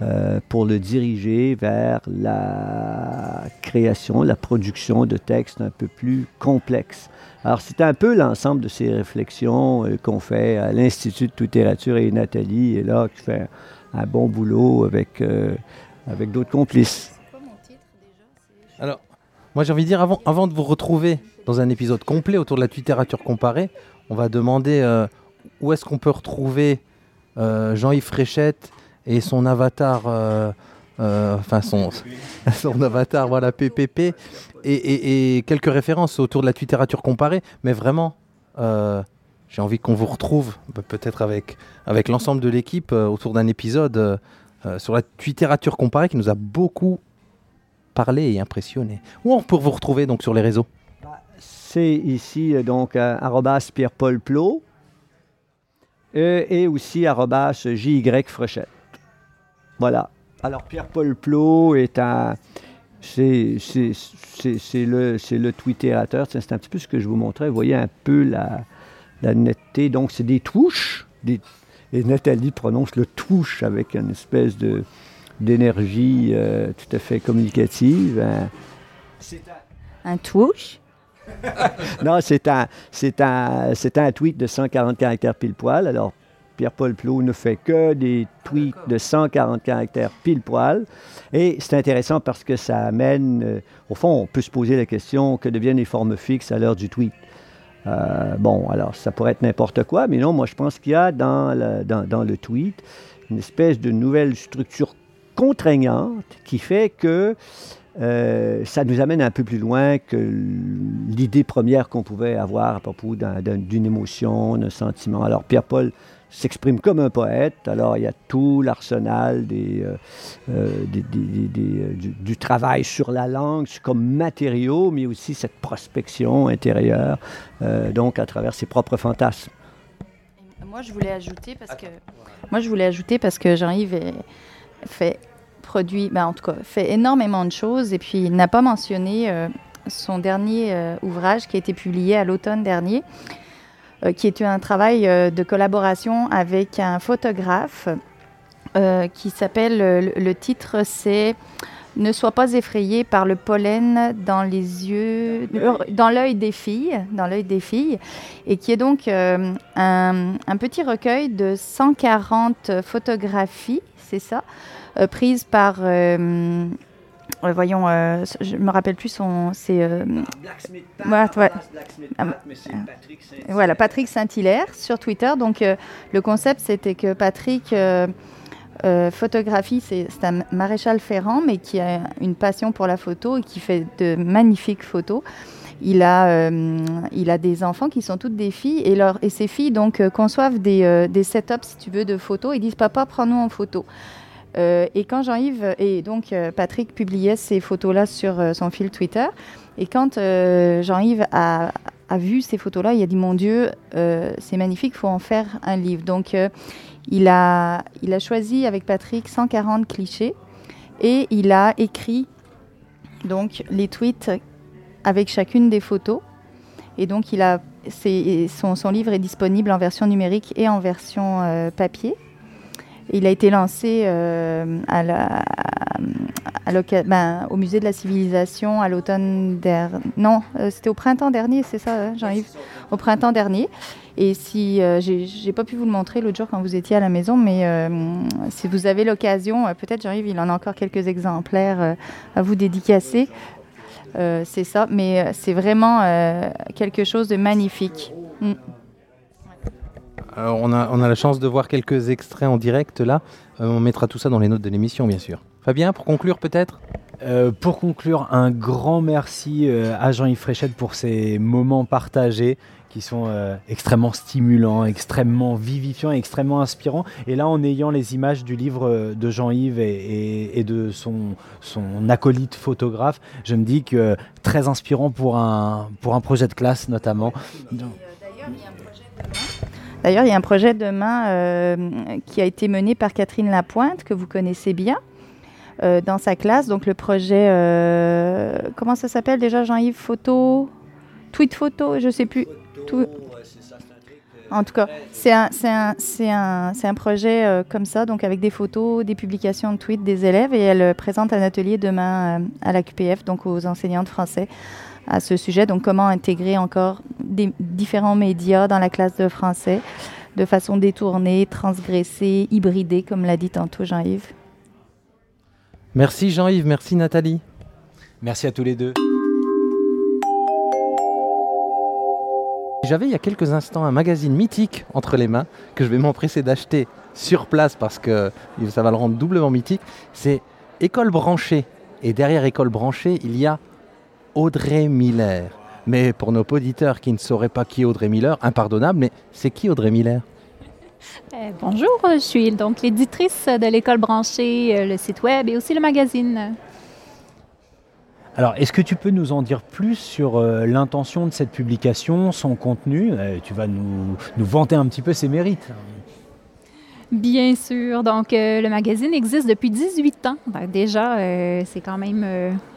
euh, pour le diriger vers la création, la production de textes un peu plus complexes. Alors, c'est un peu l'ensemble de ces réflexions euh, qu'on fait à l'Institut de littérature et Nathalie est là qui fait un, bon boulot avec, euh, avec d'autres complices. Alors, moi j'ai envie de dire, avant, avant de vous retrouver dans un épisode complet autour de la littérature comparée, on va demander euh, où est-ce qu'on peut retrouver euh, Jean-Yves Fréchette et son avatar, euh, enfin son, avatar, voilà, PPP, et, quelques références autour de la littérature comparée, mais vraiment, j'ai envie qu'on vous retrouve, peut-être avec, avec l'ensemble de l'équipe, autour d'un épisode sur la littérature comparée qui nous a beaucoup parlé et impressionné. Où on peut vous retrouver donc sur les réseaux? C'est ici euh, donc euh, arrobas Pierre-Paul Plot euh, et, aussi arrobas JY Frochette. Voilà. Alors Pierre-Paul Plot est un. C'est, le, le Twitterateur. C'est un petit peu ce que je vous montrais. Vous voyez un peu la, netteté. Donc, c'est des touches. Et Nathalie prononce le touche avec une espèce de, d'énergie tout à fait communicative. Un, c'est un, un touche non, c'est un, c'est, un, c'est un tweet de 140 caractères pile poil. Alors, Pierre-Paul Plot ne fait que des tweets de 140 caractères pile poil. Et c'est intéressant parce que ça amène, euh, au fond, on peut se poser la question que deviennent les formes fixes à l'heure du tweet? Euh, bon, alors ça pourrait être n'importe quoi, mais non, moi je pense qu'il y a dans le, dans, dans le tweet une espèce de nouvelle structure contraignante qui fait que euh, ça nous amène un peu plus loin que l'idée première qu'on pouvait avoir à propos d'une émotion, d'un sentiment. Alors Pierre-Paul s'exprime comme un poète, alors il y a tout l'arsenal euh, euh, du, travail sur la langue comme matériau, mais aussi cette prospection intérieure, donc à travers ses propres fantasmes. Moi, je voulais ajouter parce que moi, je voulais ajouter parce que Jean-Yves fait produit, ben, en tout cas, fait énormément de choses. Et puis il n'a pas mentionné euh, son dernier euh, ouvrage qui a été publié à l'automne dernier, euh, qui est un travail de collaboration avec un photographe qui s'appelle, le, titre c'est ne sois pas effrayé par le pollen dans les yeux, dans l'œil des filles, dans l'œil des filles, et qui est donc un, un, petit recueil de 140 photographies, c'est ça, euh, prise par euh, euh, voyons, je me rappelle plus son. C'est. Voilà, Patrick Saint-Hilaire sur Twitter. Donc, le concept, c'était que Patrick photographie, c'est un maréchal ferrant, mais qui a une passion pour la photo et qui fait de magnifiques photos. Il a, il a des enfants qui sont toutes des filles et, leur, et ces filles donc conçoivent des, des setups, si tu veux, de photos. Ils disent Papa, prends-nous en photo. Euh, et quand Jean-Yves et donc euh, Patrick publiaient ces photos-là sur euh, son fil Twitter, et quand Jean-Yves a, vu ces photos-là, il a dit Mon Dieu, c'est magnifique, faut en faire un livre. Donc il, a, il a choisi avec Patrick 140 clichés et il a écrit donc les tweets avec chacune des photos. Et donc il a, son, son livre est disponible en version numérique et en version papier. Il a été lancé euh, à la, ben, au musée de la civilisation à l'automne dernier. Non, euh, c'était au printemps dernier, c'est ça, hein, Jean-Yves? Au printemps dernier. Et si euh, j'ai pas pu vous le montrer l'autre jour quand vous étiez à la maison, mais si vous avez l'occasion, peut-être Jean-Yves, il en a encore quelques exemplaires à vous dédicacer. c'est ça, mais c'est vraiment quelque chose de magnifique. Mm. Alors, on, a, on a la chance de voir quelques extraits en direct là. Euh, on mettra tout ça dans les notes de l'émission, bien sûr. Fabien, pour conclure peut-être? Euh, pour conclure, un grand merci euh, à Jean-Yves Fréchette pour ces moments partagés qui sont euh, extrêmement stimulants, extrêmement vivifiants, extrêmement inspirants. Et là, en ayant les images du livre de Jean-Yves et, de son, son acolyte photographe, je me dis que très inspirant pour un, pour un projet de classe notamment. D'ailleurs, il y a un projet demain euh, qui a été mené par Catherine Lapointe, que vous connaissez bien, dans sa classe. Donc le projet, comment ça s'appelle déjà, Jean-Yves? Photo? Tweet photo, je ne sais plus. Tout... En tout cas, c'est un, un, un, projet euh, comme ça, donc avec des photos, des publications de tweets des élèves, et elle euh, présente un atelier demain euh, à la QPF, donc aux enseignants de français, à ce sujet. Donc, comment intégrer encore des différents médias dans la classe de français de façon détournée, transgressée, hybridée, comme l'a dit tantôt Jean-Yves? Merci Jean-Yves, merci Nathalie. Merci à tous les deux. J'avais il y a quelques instants un magazine mythique entre les mains que je vais m'empresser d'acheter sur place parce que ça va le rendre doublement mythique. C'est École branchée. Et derrière École branchée, il y a Audrey Miller. Mais pour nos auditeurs qui ne sauraient pas qui est Audrey Miller, impardonnable, mais c'est qui Audrey Miller? Euh, bonjour, je suis donc l'éditrice de l'école branchée, euh, le site web et aussi le magazine. Alors, est-ce que tu peux nous en dire plus sur euh, l'intention de cette publication, son contenu? Euh, Tu vas nous, vanter un petit peu ses mérites. Bien sûr. Donc, euh, le magazine existe depuis 18 ans. Ben, déjà, c'est quand même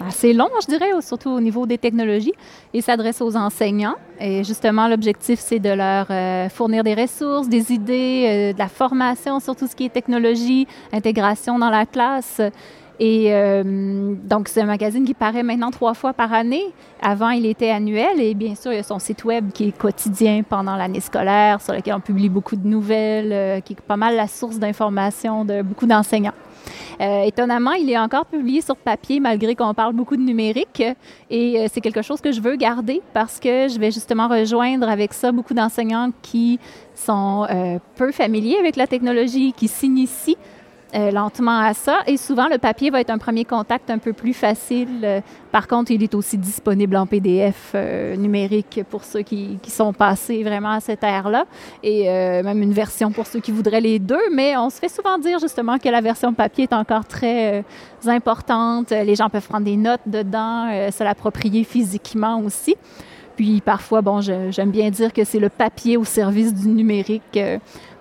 assez long, je dirais, surtout au niveau des technologies. Il s'adresse aux enseignants. Et justement, l'objectif, c'est de leur fournir des ressources, des idées, de la formation sur tout ce qui est technologie, intégration dans la classe. Et euh, donc, c'est un magazine qui paraît maintenant trois fois par année. Avant, il était annuel. Et bien sûr, il y a son site web qui est quotidien pendant l'année scolaire, sur lequel on publie beaucoup de nouvelles, euh, qui est pas mal la source d'information de beaucoup d'enseignants. Euh, étonnamment, il est encore publié sur papier malgré qu'on parle beaucoup de numérique. Et c'est quelque chose que je veux garder parce que je vais justement rejoindre avec ça beaucoup d'enseignants qui sont peu familiers avec la technologie, qui s'initient euh, lentement à ça. Et souvent, le papier va être un premier contact un peu plus facile. Euh, par contre, il est aussi disponible en PDF euh, numérique pour ceux qui, qui, sont passés vraiment à cette ère-là. Et même une version pour ceux qui voudraient les deux. Mais on se fait souvent dire justement que la version papier est encore très importante. Les gens peuvent prendre des notes dedans, se l'approprier physiquement aussi. Puis parfois, bon, j'aime bien dire que c'est le papier au service du numérique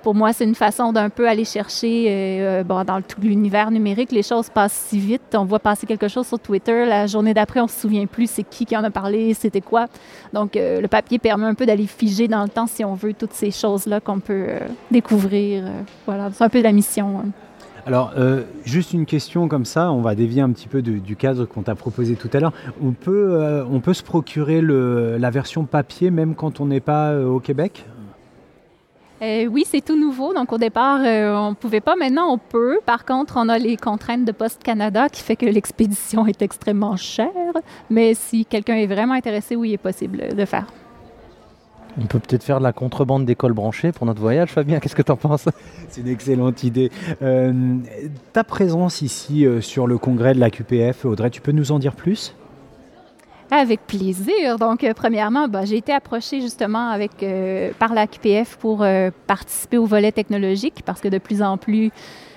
pour moi, c'est une façon d'un peu aller chercher, euh, bon, dans tout l'univers numérique, les choses passent si vite. On voit passer quelque chose sur Twitter, la journée d'après, on se souvient plus c'est qui qui en a parlé, c'était quoi. Donc, euh, le papier permet un peu d'aller figer dans le temps, si on veut, toutes ces choses-là qu'on peut euh, découvrir. voilà, c'est un peu la mission. Hein. Alors, juste une question comme ça, on va dévier un petit peu du cadre qu'on t'a proposé tout à l'heure. On peut, on peut se procurer la version papier même quand on n'est pas au Québec? Euh, oui, c'est tout nouveau. Donc, au départ, euh, on ne pouvait pas. Maintenant, on peut. Par contre, on a les contraintes de Post Canada qui fait que l'expédition est extrêmement chère. Mais si quelqu'un est vraiment intéressé, oui, il est possible de faire. On peut peut-être faire de la contrebande d'école branchée pour notre voyage, Fabien. Qu'est-ce que tu en penses? C'est une excellente idée. Euh, ta présence ici sur le congrès de la QPF, Audrey, tu peux nous en dire plus? Avec plaisir. Donc, euh, premièrement, ben, j'ai été approchée justement euh, par la QPF pour euh, participer au volet technologique parce que de plus en plus,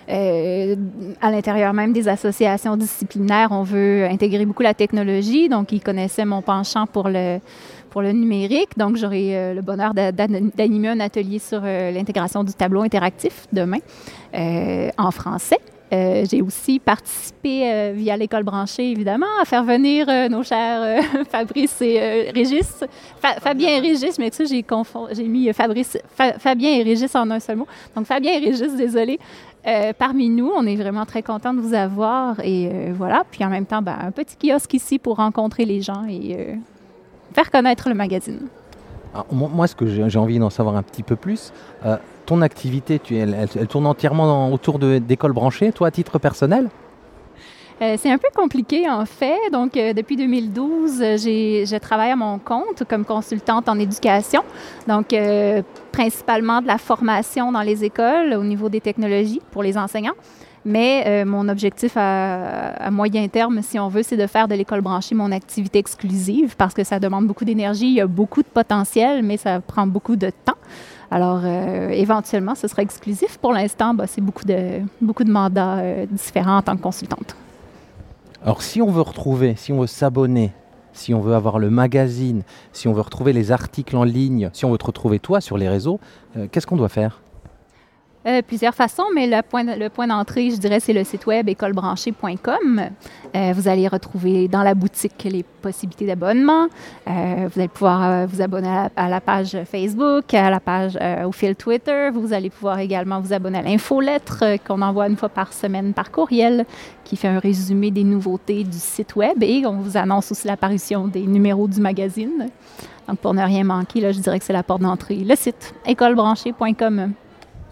à l'intérieur même des associations disciplinaires, on veut intégrer beaucoup la technologie. Donc, ils connaissaient mon penchant pour le numérique. Donc, j'aurai le bonheur d'animer un atelier sur l'intégration du tableau interactif demain en français. Euh, j'ai aussi participé euh, via l'école branchée, évidemment, à faire venir euh, nos chers Fabrice et Régis. Fabien et Régis, mais ça, j'ai, j'ai mis Fabrice, Fabien et Régis en un seul mot. Donc, Fabien et Régis, désolé. parmi nous, on est vraiment très content de vous avoir. Et voilà. Puis en même temps, ben, un petit kiosque ici pour rencontrer les gens et faire connaître le magazine. Moi, ce que j'ai envie d'en savoir un petit peu plus, ton activité, elle, tourne entièrement autour d'écoles branchées, toi à titre personnel? Euh, c'est un peu compliqué en fait. Donc, euh, depuis 2012, j'ai, je travaille à mon compte comme consultante en éducation. Donc, euh, principalement de la formation dans les écoles au niveau des technologies pour les enseignants. Mais euh, mon objectif à, moyen terme, si on veut, c'est de faire de l'école branchée mon activité exclusive parce que ça demande beaucoup d'énergie, il y a beaucoup de potentiel, mais ça prend beaucoup de temps. Alors, euh, éventuellement, ce sera exclusif. Pour l'instant, bah, c'est beaucoup de, beaucoup de mandats euh, différents en tant que consultante. Alors, si on veut retrouver, si on veut s'abonner, si on veut avoir le magazine, si on veut retrouver les articles en ligne, si on veut te retrouver toi sur les réseaux, qu'est-ce qu'on doit faire? Euh, plusieurs façons, mais le point, d'entrée, je dirais, c'est le site web écolebranchée.com. Euh, vous allez retrouver dans la boutique les possibilités d'abonnement. Euh, vous allez pouvoir vous abonner à la, page Facebook, à la page au fil Twitter. Vous allez pouvoir également vous abonner à l'infolettre qu'on envoie une fois par semaine par courriel, qui fait un résumé des nouveautés du site web et on vous annonce aussi l'apparition des numéros du magazine. Donc, pour ne rien manquer, là, je dirais que c'est la porte d'entrée. Le site écolebranchée.com.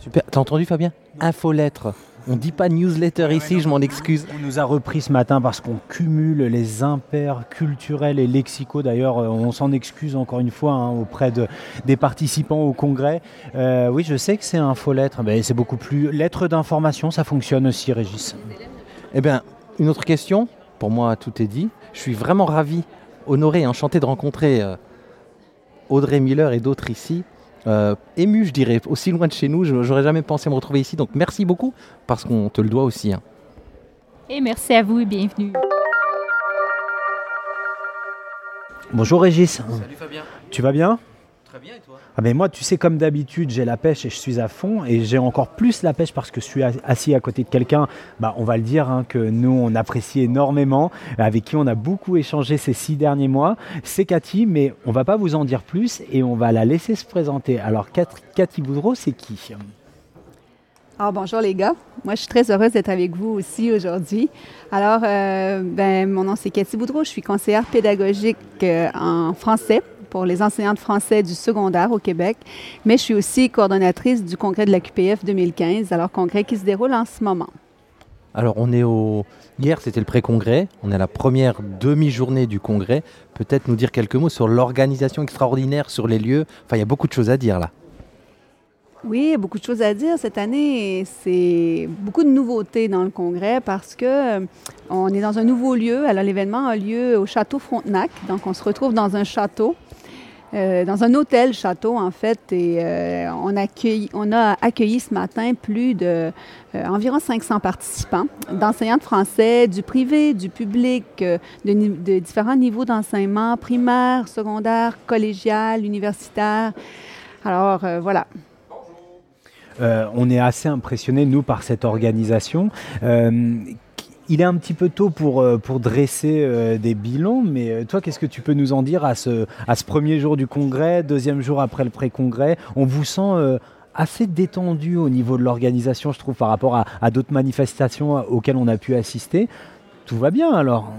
Super. T'as entendu Fabien Infolettre. On dit pas newsletter ici, je m'en excuse. On nous a repris ce matin parce qu'on cumule les impairs culturels et lexicaux. D'ailleurs, euh, on s'en excuse encore une fois hein, auprès de, des participants au congrès. Euh, oui, je sais que c'est infolettre, mais c'est beaucoup plus lettre d'information. Ça fonctionne aussi, Régis. Eh bien, une autre question. Pour moi, tout est dit. Je suis vraiment ravi, honoré enchanté de rencontrer euh, Audrey Miller et d'autres ici. Euh, ému, je dirais, aussi loin de chez nous. J'aurais jamais pensé me retrouver ici. Donc merci beaucoup parce qu'on te le doit aussi. Hein. Et merci à vous et bienvenue. Bonjour Régis. Salut Fabien. Tu vas bien? Très bien et toi? Ah mais moi, tu sais, comme d'habitude, j'ai la pêche et je suis à fond. Et j'ai encore plus la pêche parce que je suis assis à côté de quelqu'un, bah, on va le dire, hein, que nous, on apprécie énormément, avec qui on a beaucoup échangé ces six derniers mois. C'est Cathy, mais on va pas vous en dire plus et on va la laisser se présenter. Alors, Cathy Boudreau, c'est qui? Alors, bonjour les gars. Moi, je suis très heureuse d'être avec vous aussi aujourd'hui. Alors, euh, ben, mon nom c'est Cathy Boudreau. Je suis conseillère pédagogique euh, en français pour les enseignants de français du secondaire au Québec, mais je suis aussi coordonnatrice du congrès de la QPF 2015, alors congrès qui se déroule en ce moment. Alors on est au... Hier c'était le pré-congrès, on est à la première demi-journée du congrès. Peut-être nous dire quelques mots sur l'organisation extraordinaire, sur les lieux. Enfin il y a beaucoup de choses à dire là. Oui, beaucoup de choses à dire. Cette année, c'est beaucoup de nouveautés dans le congrès parce que euh, on est dans un nouveau lieu. Alors, l'événement a lieu au château Frontenac. Donc, on se retrouve dans un château euh, dans un hôtel château, en fait, et euh, on, accueille, on a accueilli ce matin plus de euh, environ 500 participants, d'enseignants de français, du privé, du public, de, différents niveaux d'enseignement, primaire, secondaire, collégial, universitaire. Alors, voilà. on est assez impressionné, nous, par cette organisation il est un petit peu tôt pour, euh, dresser euh, des bilans, mais euh, toi, qu'est-ce que tu peux nous en dire à ce, premier jour du congrès, deuxième jour après le pré-congrès? On vous sent assez détendu au niveau de l'organisation, je trouve, par rapport à d'autres manifestations auxquelles on a pu assister. Tout va bien alors?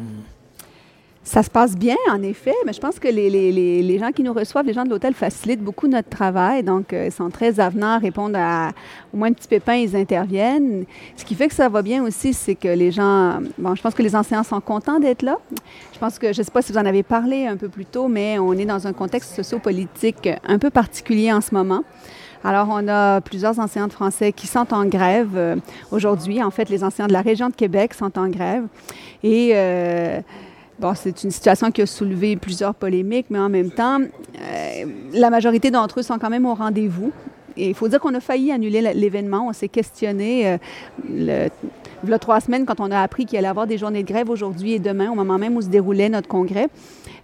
Ça se passe bien, en effet, mais je pense que les, gens qui nous reçoivent, les gens de l'hôtel, facilitent beaucoup notre travail. Donc, euh, ils sont très avenants, répondent à au moins un petit pépin, ils interviennent. Ce qui fait que ça va bien aussi, c'est que les gens, bon, je pense que les enseignants sont contents d'être là. Je pense que, je ne sais pas si vous en avez parlé un peu plus tôt, mais on est dans un contexte sociopolitique un peu particulier en ce moment. Alors, on a plusieurs enseignants de français qui sont en grève euh, aujourd'hui. En fait, les enseignants de la région de Québec sont en grève. Et euh, Bon, c'est une situation qui a soulevé plusieurs polémiques, mais en même temps, euh, la majorité d'entre eux sont quand même au rendez-vous. Et il faut dire qu'on a failli annuler l'événement. On s'est questionné euh, le, trois semaines quand on a appris qu'il allait y avoir des journées de grève aujourd'hui et demain, au moment même où se déroulait notre congrès.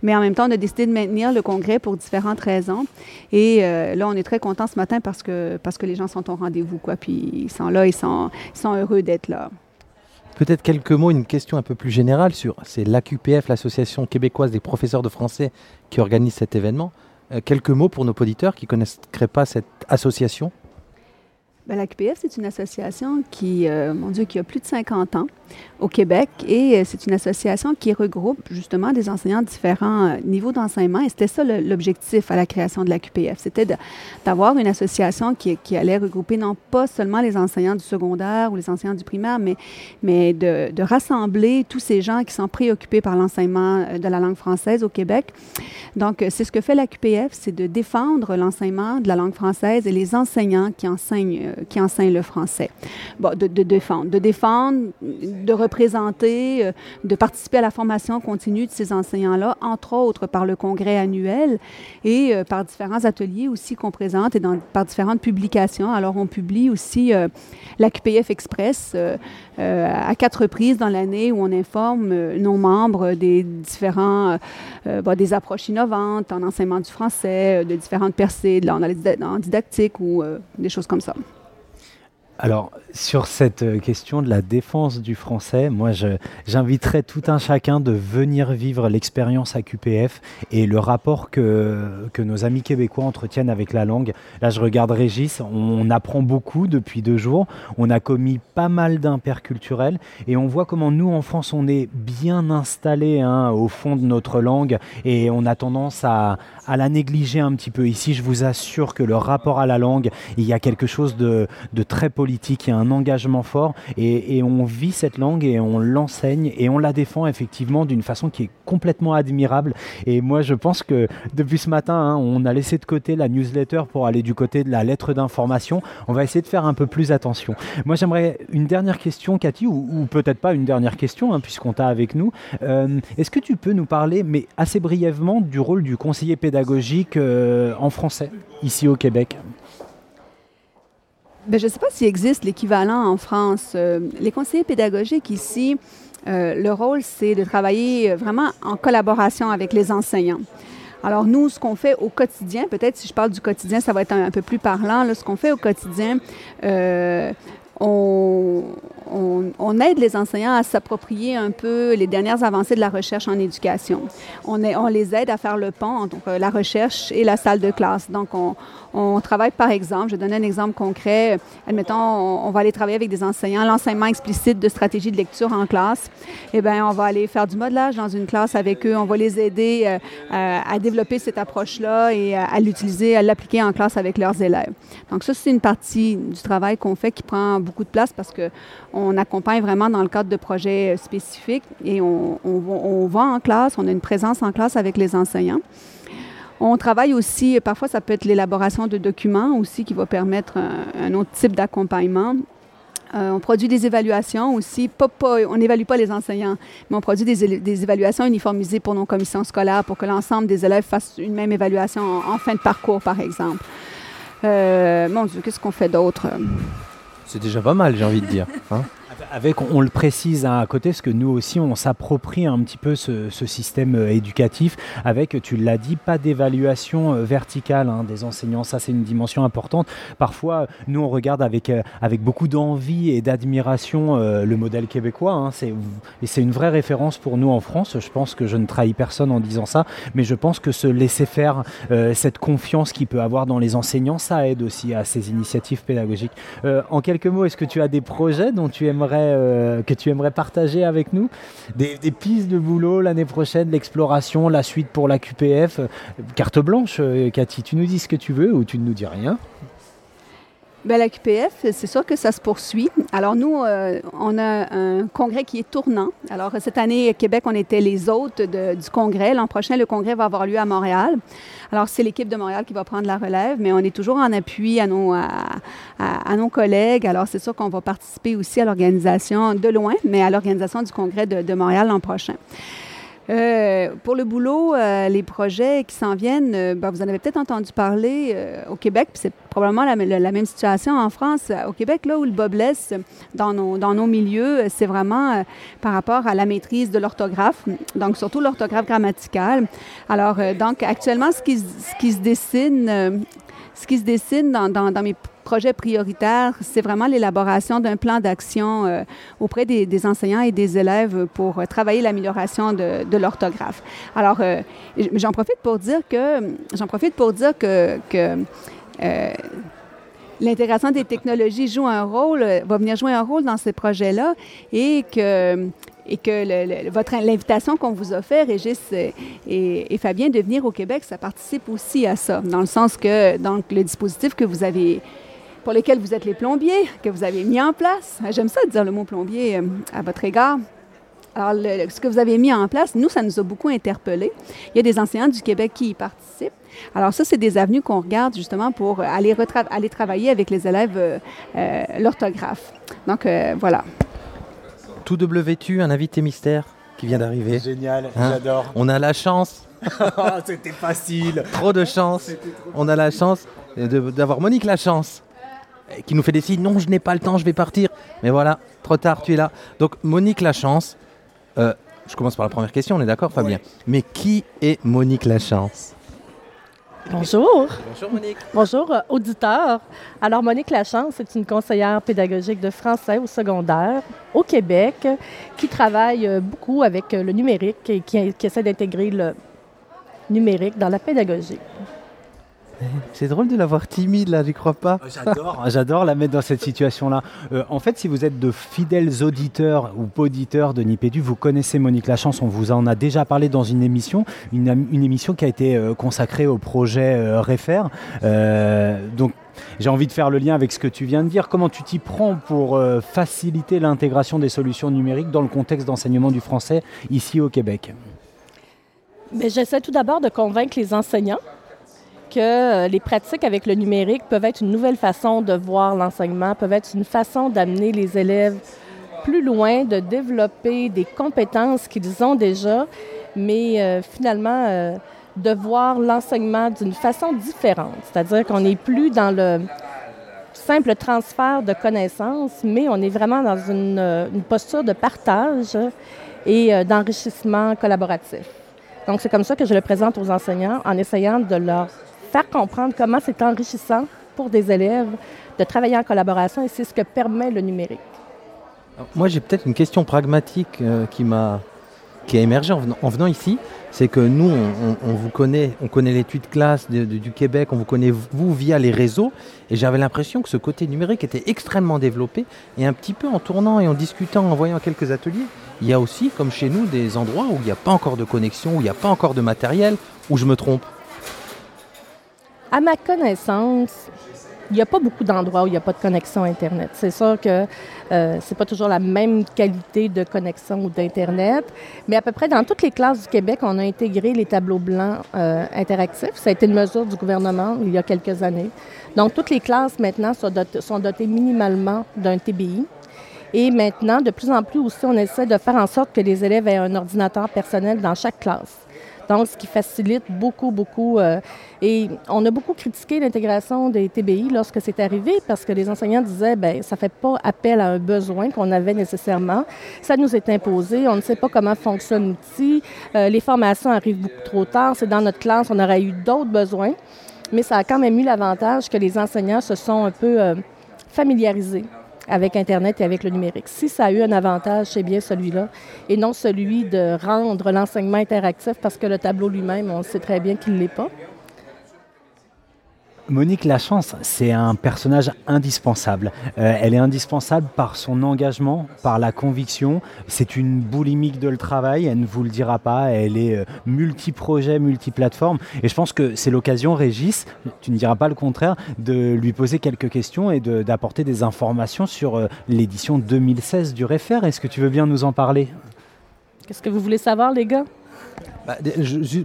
Mais en même temps, on a décidé de maintenir le congrès pour différentes raisons. Et euh, là, on est très content ce matin parce que, parce que les gens sont au rendez-vous. Quoi. Puis ils sont là, ils sont, ils sont heureux d'être là. Peut-être quelques mots, une question un peu plus générale sur, c'est l'AQPF, l'Association québécoise des professeurs de français, qui organise cet événement. Euh, quelques mots pour nos auditeurs qui ne connaisseraient pas cette association? La QPF, c'est une association qui, euh, mon Dieu, qui a plus de 50 ans au Québec et euh, c'est une association qui regroupe justement des enseignants de différents euh, niveaux d'enseignement et c'était ça l'objectif à la création de la QPF. C'était d'avoir une association qui, allait regrouper non pas seulement les enseignants du secondaire ou les enseignants du primaire, mais, mais de, de rassembler tous ces gens qui sont préoccupés par l'enseignement de la langue française au Québec. Donc, c'est ce que fait la QPF, c'est de défendre l'enseignement de la langue française et les enseignants qui enseignent qui enseignent le français. De, défendre, de défendre, de représenter, euh, de participer à la formation continue de ces enseignants-là, entre autres par le congrès annuel et euh, par différents ateliers aussi qu'on présente et par différentes publications. Alors, on publie aussi euh, la QPF Express à quatre reprises dans l'année où on informe nos membres des différents, des approches innovantes en enseignement du français, de différentes percées, de, en didactique ou des choses comme ça. Alors, sur cette euh, question de la défense du français, moi, j'inviterais tout un chacun de venir vivre l'expérience à QPF et le rapport que, que nos amis québécois entretiennent avec la langue. Là, je regarde Régis, on apprend beaucoup depuis deux jours, on a commis pas mal d'imperculturels et on voit comment nous, en France, on est bien installés hein, au fond de notre langue et on a tendance à, à, la négliger un petit peu. Ici, je vous assure que le rapport à la langue, il y a quelque chose de, de très il y a un engagement fort et, on vit cette langue et on l'enseigne et on la défend effectivement d'une façon qui est complètement admirable. Et moi, je pense que depuis ce matin, hein, on a laissé de côté la newsletter pour aller du côté de la lettre d'information. On va essayer de faire un peu plus attention. Moi, j'aimerais une dernière question, Cathy, ou, peut-être pas une dernière question, hein, puisqu'on t'a avec nous. Euh, est-ce que tu peux nous parler, mais assez brièvement, du rôle du conseiller pédagogique euh, en français, ici au Québec? Ben, je ne sais pas s'il existe l'équivalent en France. Euh, les conseillers pédagogiques ici, euh, le rôle, c'est de travailler vraiment en collaboration avec les enseignants. Alors nous, ce qu'on fait au quotidien, peut-être si je parle du quotidien, ça va être un, peu plus parlant. Ce qu'on fait au quotidien, euh, on, on, aide les enseignants à s'approprier un peu les dernières avancées de la recherche en éducation. On, les aide à faire le pont entre la recherche et la salle de classe. Donc, on, travaille par exemple, je vais donner un exemple concret. Admettons, on, va aller travailler avec des enseignants, l'enseignement explicite de stratégie de lecture en classe. Eh bien, on va aller faire du modelage dans une classe avec eux. On va les aider euh, à, développer cette approche-là et à, l'utiliser, à l'appliquer en classe avec leurs élèves. Donc ça, c'est une partie du travail qu'on fait qui prend beaucoup de place parce qu'on accompagne vraiment dans le cadre de projets spécifiques et on, on va en classe, on a une présence en classe avec les enseignants. On travaille aussi, parfois ça peut être l'élaboration de documents aussi qui va permettre un, autre type d'accompagnement. Euh, on produit des évaluations aussi. on n'évalue pas les enseignants, mais on produit des, évaluations uniformisées pour nos commissions scolaires pour que l'ensemble des élèves fassent une même évaluation en, fin de parcours, par exemple. Euh, mon Dieu, qu'est-ce qu'on fait d'autre? C'est déjà pas mal, j'ai envie de dire. Hein avec, on le précise hein, à côté, parce que nous aussi, on s'approprie un petit peu ce, système euh, éducatif avec, tu l'as dit, pas d'évaluation euh, verticale hein, des enseignants. Ça, c'est une dimension importante. Parfois, nous, on regarde avec, euh, avec beaucoup d'envie et d'admiration le modèle québécois. Hein, et c'est une vraie référence pour nous en France. Je pense que je ne trahis personne en disant ça, mais je pense que ce laisser faire, cette confiance qu'il peut avoir dans les enseignants, ça aide aussi à ces initiatives pédagogiques. en quelques mots, est-ce que tu as des projets dont tu euh, que tu aimerais partager avec nous des, pistes de boulot l'année prochaine, l'exploration, la suite pour la QPF. Carte blanche, euh, Cathy, tu nous dis ce que tu veux ou tu ne nous dis rien Bien, la QPF, c'est sûr que ça se poursuit. Alors, nous, euh, on a un congrès qui est tournant. Alors, cette année, à Québec, on était les hôtes du congrès. L'an prochain, le congrès va avoir lieu à Montréal. Alors, c'est l'équipe de Montréal qui va prendre la relève, mais on est toujours en appui à nos, à, nos collègues. Alors, c'est sûr qu'on va participer aussi à l'organisation de loin, mais à l'organisation du congrès de Montréal l'an prochain. Euh, pour le boulot, euh, les projets qui s'en viennent, euh, ben, vous en avez peut-être entendu parler au Québec, puis c'est probablement la, même situation en France. Au Québec, là où le bas blesse dans nos, dans nos milieux, c'est vraiment par rapport à la maîtrise de l'orthographe, donc surtout l'orthographe grammaticale. Alors, donc actuellement, ce qui, ce qui se dessine, ce qui se dessine dans, mes projet prioritaire, c'est vraiment l'élaboration d'un plan d'action euh, auprès des, enseignants et des élèves pour euh, travailler l'amélioration de, l'orthographe. Alors, euh, j'en profite pour dire que j'en profite pour dire que l'intégration des technologies joue un rôle, va venir jouer un rôle dans ces projets-là et que et que votre l'invitation qu'on vous a fait, Régis et, Fabien, de venir au Québec, ça participe aussi à ça, dans le sens que donc le dispositif que vous avez pour lesquels vous êtes les plombiers, que vous avez mis en place. J'aime ça dire le mot plombier euh, à votre égard. Alors, ce que vous avez mis en place, nous, ça nous a beaucoup interpellés. Il y a des enseignants du Québec qui y participent. Alors, ça, c'est des avenues qu'on regarde justement pour aller, aller travailler avec les élèves euh, euh, l'orthographe. Donc, voilà. Tout double vêtu, un invité mystère qui vient d'arriver. Génial, hein j'adore. On a la chance. Oh, c'était facile. Trop de chance. On a la chance d'avoir Monique la chance qui nous fait des signes. Non, je n'ai pas le temps, je vais partir. Mais voilà, trop tard, tu es là. Donc, Monique Lachance, euh, je commence par la première question, on est d'accord, Fabien? Mais qui est Monique Lachance Bonjour. Bonjour Monique. Bonjour euh, auditeur. Alors Monique Lachance est une conseillère pédagogique de français au secondaire au Québec qui travaille euh, beaucoup avec le numérique et qui, qui essaie d'intégrer le numérique dans la pédagogie. C'est drôle de la voir timide là, j'y crois pas. J'adore, j'adore la mettre dans cette situation-là. Euh, en fait, si vous êtes de fidèles auditeurs ou auditeurs de Nipédu, vous connaissez Monique Lachance, on vous en a déjà parlé dans une émission, une, émission qui a été euh, consacrée au projet euh, Refer. donc, j'ai envie de faire le lien avec ce que tu viens de dire. Comment tu t'y prends pour faciliter l'intégration des solutions numériques dans le contexte d'enseignement du français ici au Québec? Mais J'essaie tout d'abord de convaincre les enseignants que euh, les pratiques avec le numérique peuvent être une nouvelle façon de voir l'enseignement, peuvent être une façon d'amener les élèves plus loin, de développer des compétences qu'ils ont déjà, mais euh, finalement euh, de voir l'enseignement d'une façon différente. C'est-à-dire qu'on n'est plus dans le simple transfert de connaissances, mais on est vraiment dans une, une posture de partage et d'enrichissement collaboratif. Donc c'est comme ça que je le présente aux enseignants en essayant de leur faire comprendre comment c'est enrichissant pour des élèves de travailler en collaboration et c'est ce que permet le numérique. Moi, j'ai peut-être une question pragmatique euh, qui m'a qui a émergé en venant, ici, c'est que nous, on, vous connaît, on connaît l'étude classe du Québec, on vous connaît vous via les réseaux, et j'avais l'impression que ce côté numérique était extrêmement développé, et un petit peu en tournant et en discutant, en voyant quelques ateliers, il y a aussi, comme chez nous, des endroits où il n'y a pas encore de connexion, où il n'y a pas encore de matériel, où je me trompe. À ma connaissance, il n'y a pas beaucoup d'endroits où il n'y a pas de connexion Internet. C'est sûr que euh, ce n'est pas toujours la même qualité de connexion ou d'Internet, mais à peu près dans toutes les classes du Québec, on a intégré les tableaux blancs euh, interactifs. Ça a été une mesure du gouvernement il y a quelques années. Donc, toutes les classes maintenant sont dotées minimalement d'un TBI. Et maintenant, de plus en plus aussi, on essaie de faire en sorte que les élèves aient un ordinateur personnel dans chaque classe. Donc, ce qui facilite beaucoup, beaucoup. Euh, et on a beaucoup critiqué l'intégration des TBI lorsque c'est arrivé parce que les enseignants disaient, ben ça fait pas appel à un besoin qu'on avait nécessairement. Ça nous est imposé. On ne sait pas comment fonctionne l'outil. Euh, les formations arrivent beaucoup trop tard. C'est dans notre classe, on aurait eu d'autres besoins. Mais ça a quand même eu l'avantage que les enseignants se sont un peu euh, familiarisés avec Internet et avec le numérique. Si ça a eu un avantage, c'est bien celui-là, et non celui de rendre l'enseignement interactif parce que le tableau lui-même, on sait très bien qu'il ne l'est pas. Monique Lachance, c'est un personnage indispensable. Euh, elle est indispensable par son engagement, par la conviction. C'est une boulimique de le travail, elle ne vous le dira pas. Elle est euh, multi-projet, multi-plateforme. Et je pense que c'est l'occasion, Régis, tu ne diras pas le contraire, de lui poser quelques questions et d'apporter des informations sur euh, l'édition 2016 du Refer. Est-ce que tu veux bien nous en parler? Qu'est-ce que vous voulez savoir, les gars? Bah,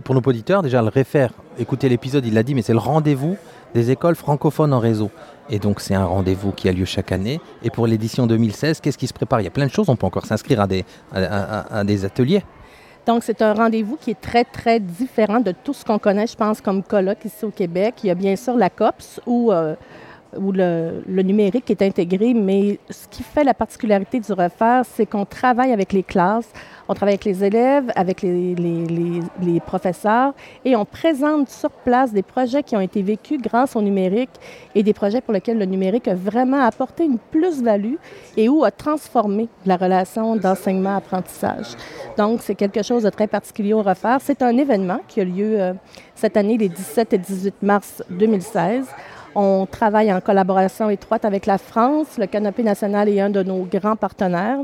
Pour nos auditeurs, déjà, le Refer, écoutez l'épisode, il l'a dit, mais c'est le rendez-vous des écoles francophones en réseau. Et donc c'est un rendez-vous qui a lieu chaque année. Et pour l'édition 2016, qu'est-ce qui se prépare? Il y a plein de choses, on peut encore s'inscrire à des, ateliers. Donc, c'est un rendez-vous qui est très, très différent de tout ce qu'on connaît, je pense, comme colloque ici au Québec. Il y a bien sûr la COPS, où euh, où le, numérique est intégré, mais ce qui fait la particularité du refaire, c'est qu'on travaille avec les classes, on travaille avec les élèves, avec les, professeurs, et on présente sur place des projets qui ont été vécus grâce au numérique et des projets pour lesquels le numérique a vraiment apporté une plus-value et où a transformé la relation d'enseignement-apprentissage. Donc, c'est quelque chose de très particulier au refaire. C'est un événement qui a lieu euh, cette année, les 17 et 18 mars 2016. On travaille en collaboration étroite avec la France. Le Canopé national est un de nos grands partenaires.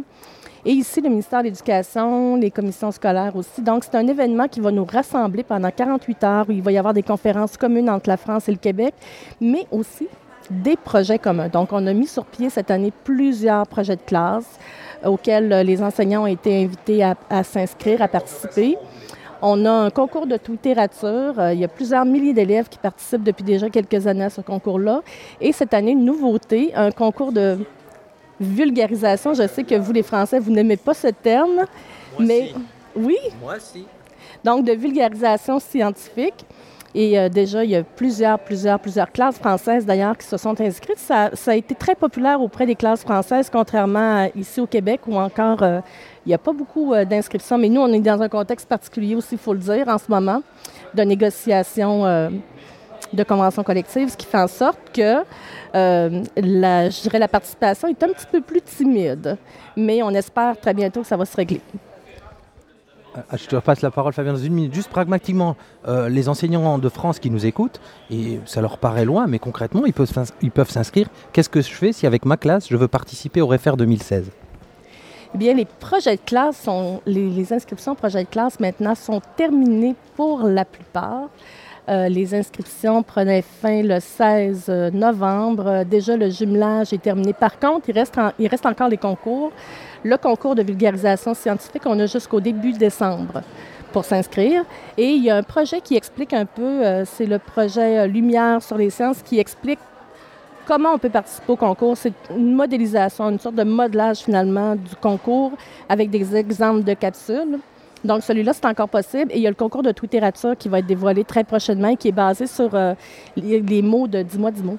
Et ici, le ministère de l'Éducation, les commissions scolaires aussi. Donc, c'est un événement qui va nous rassembler pendant 48 heures où il va y avoir des conférences communes entre la France et le Québec, mais aussi des projets communs. Donc, on a mis sur pied cette année plusieurs projets de classe auxquels les enseignants ont été invités à, s'inscrire, à participer. On a un concours de littérature. Il y a plusieurs milliers d'élèves qui participent depuis déjà quelques années à ce concours-là. Et cette année, une nouveauté, un concours de vulgarisation. Je sais que vous, les Français, vous n'aimez pas ce terme, mais oui? Moi aussi. Donc, de vulgarisation scientifique. Et euh, déjà, il y a plusieurs, plusieurs, plusieurs classes françaises d'ailleurs qui se sont inscrites. Ça, a été très populaire auprès des classes françaises, contrairement à ici au Québec où encore euh, il n'y a pas beaucoup euh, d'inscriptions. Mais nous, on est dans un contexte particulier aussi, il faut le dire, en ce moment, de négociation de conventions collectives, ce qui fait en sorte que la, je dirais, la participation est un petit peu plus timide. Mais on espère très bientôt que ça va se régler. Ah, je te repasse la parole, Fabien, dans une minute. Juste pragmatiquement, euh, les enseignants de France qui nous écoutent, et ça leur paraît loin, mais concrètement, ils peuvent, ils peuvent s'inscrire. Qu'est-ce que je fais si, avec ma classe, je veux participer au REFER 2016 eh bien, les projets de classe inscriptions projets de classe maintenant sont terminées pour la plupart. Euh, les inscriptions prenaient fin le 16 novembre. Déjà, le jumelage est terminé. Par contre, il reste, encore les concours. Le concours de vulgarisation scientifique, on a jusqu'au début décembre pour s'inscrire. Et il y a un projet qui explique un peu, euh, c'est le projet euh, Lumière sur les sciences, qui explique comment on peut participer au concours? C'est une modélisation, une sorte de modelage finalement du concours avec des exemples de capsules. Donc, celui-là, c'est encore possible. Et il y a le concours de Twitterature qui va être dévoilé très prochainement et qui est basé sur euh, les, mots de 10 mois, 10 mots.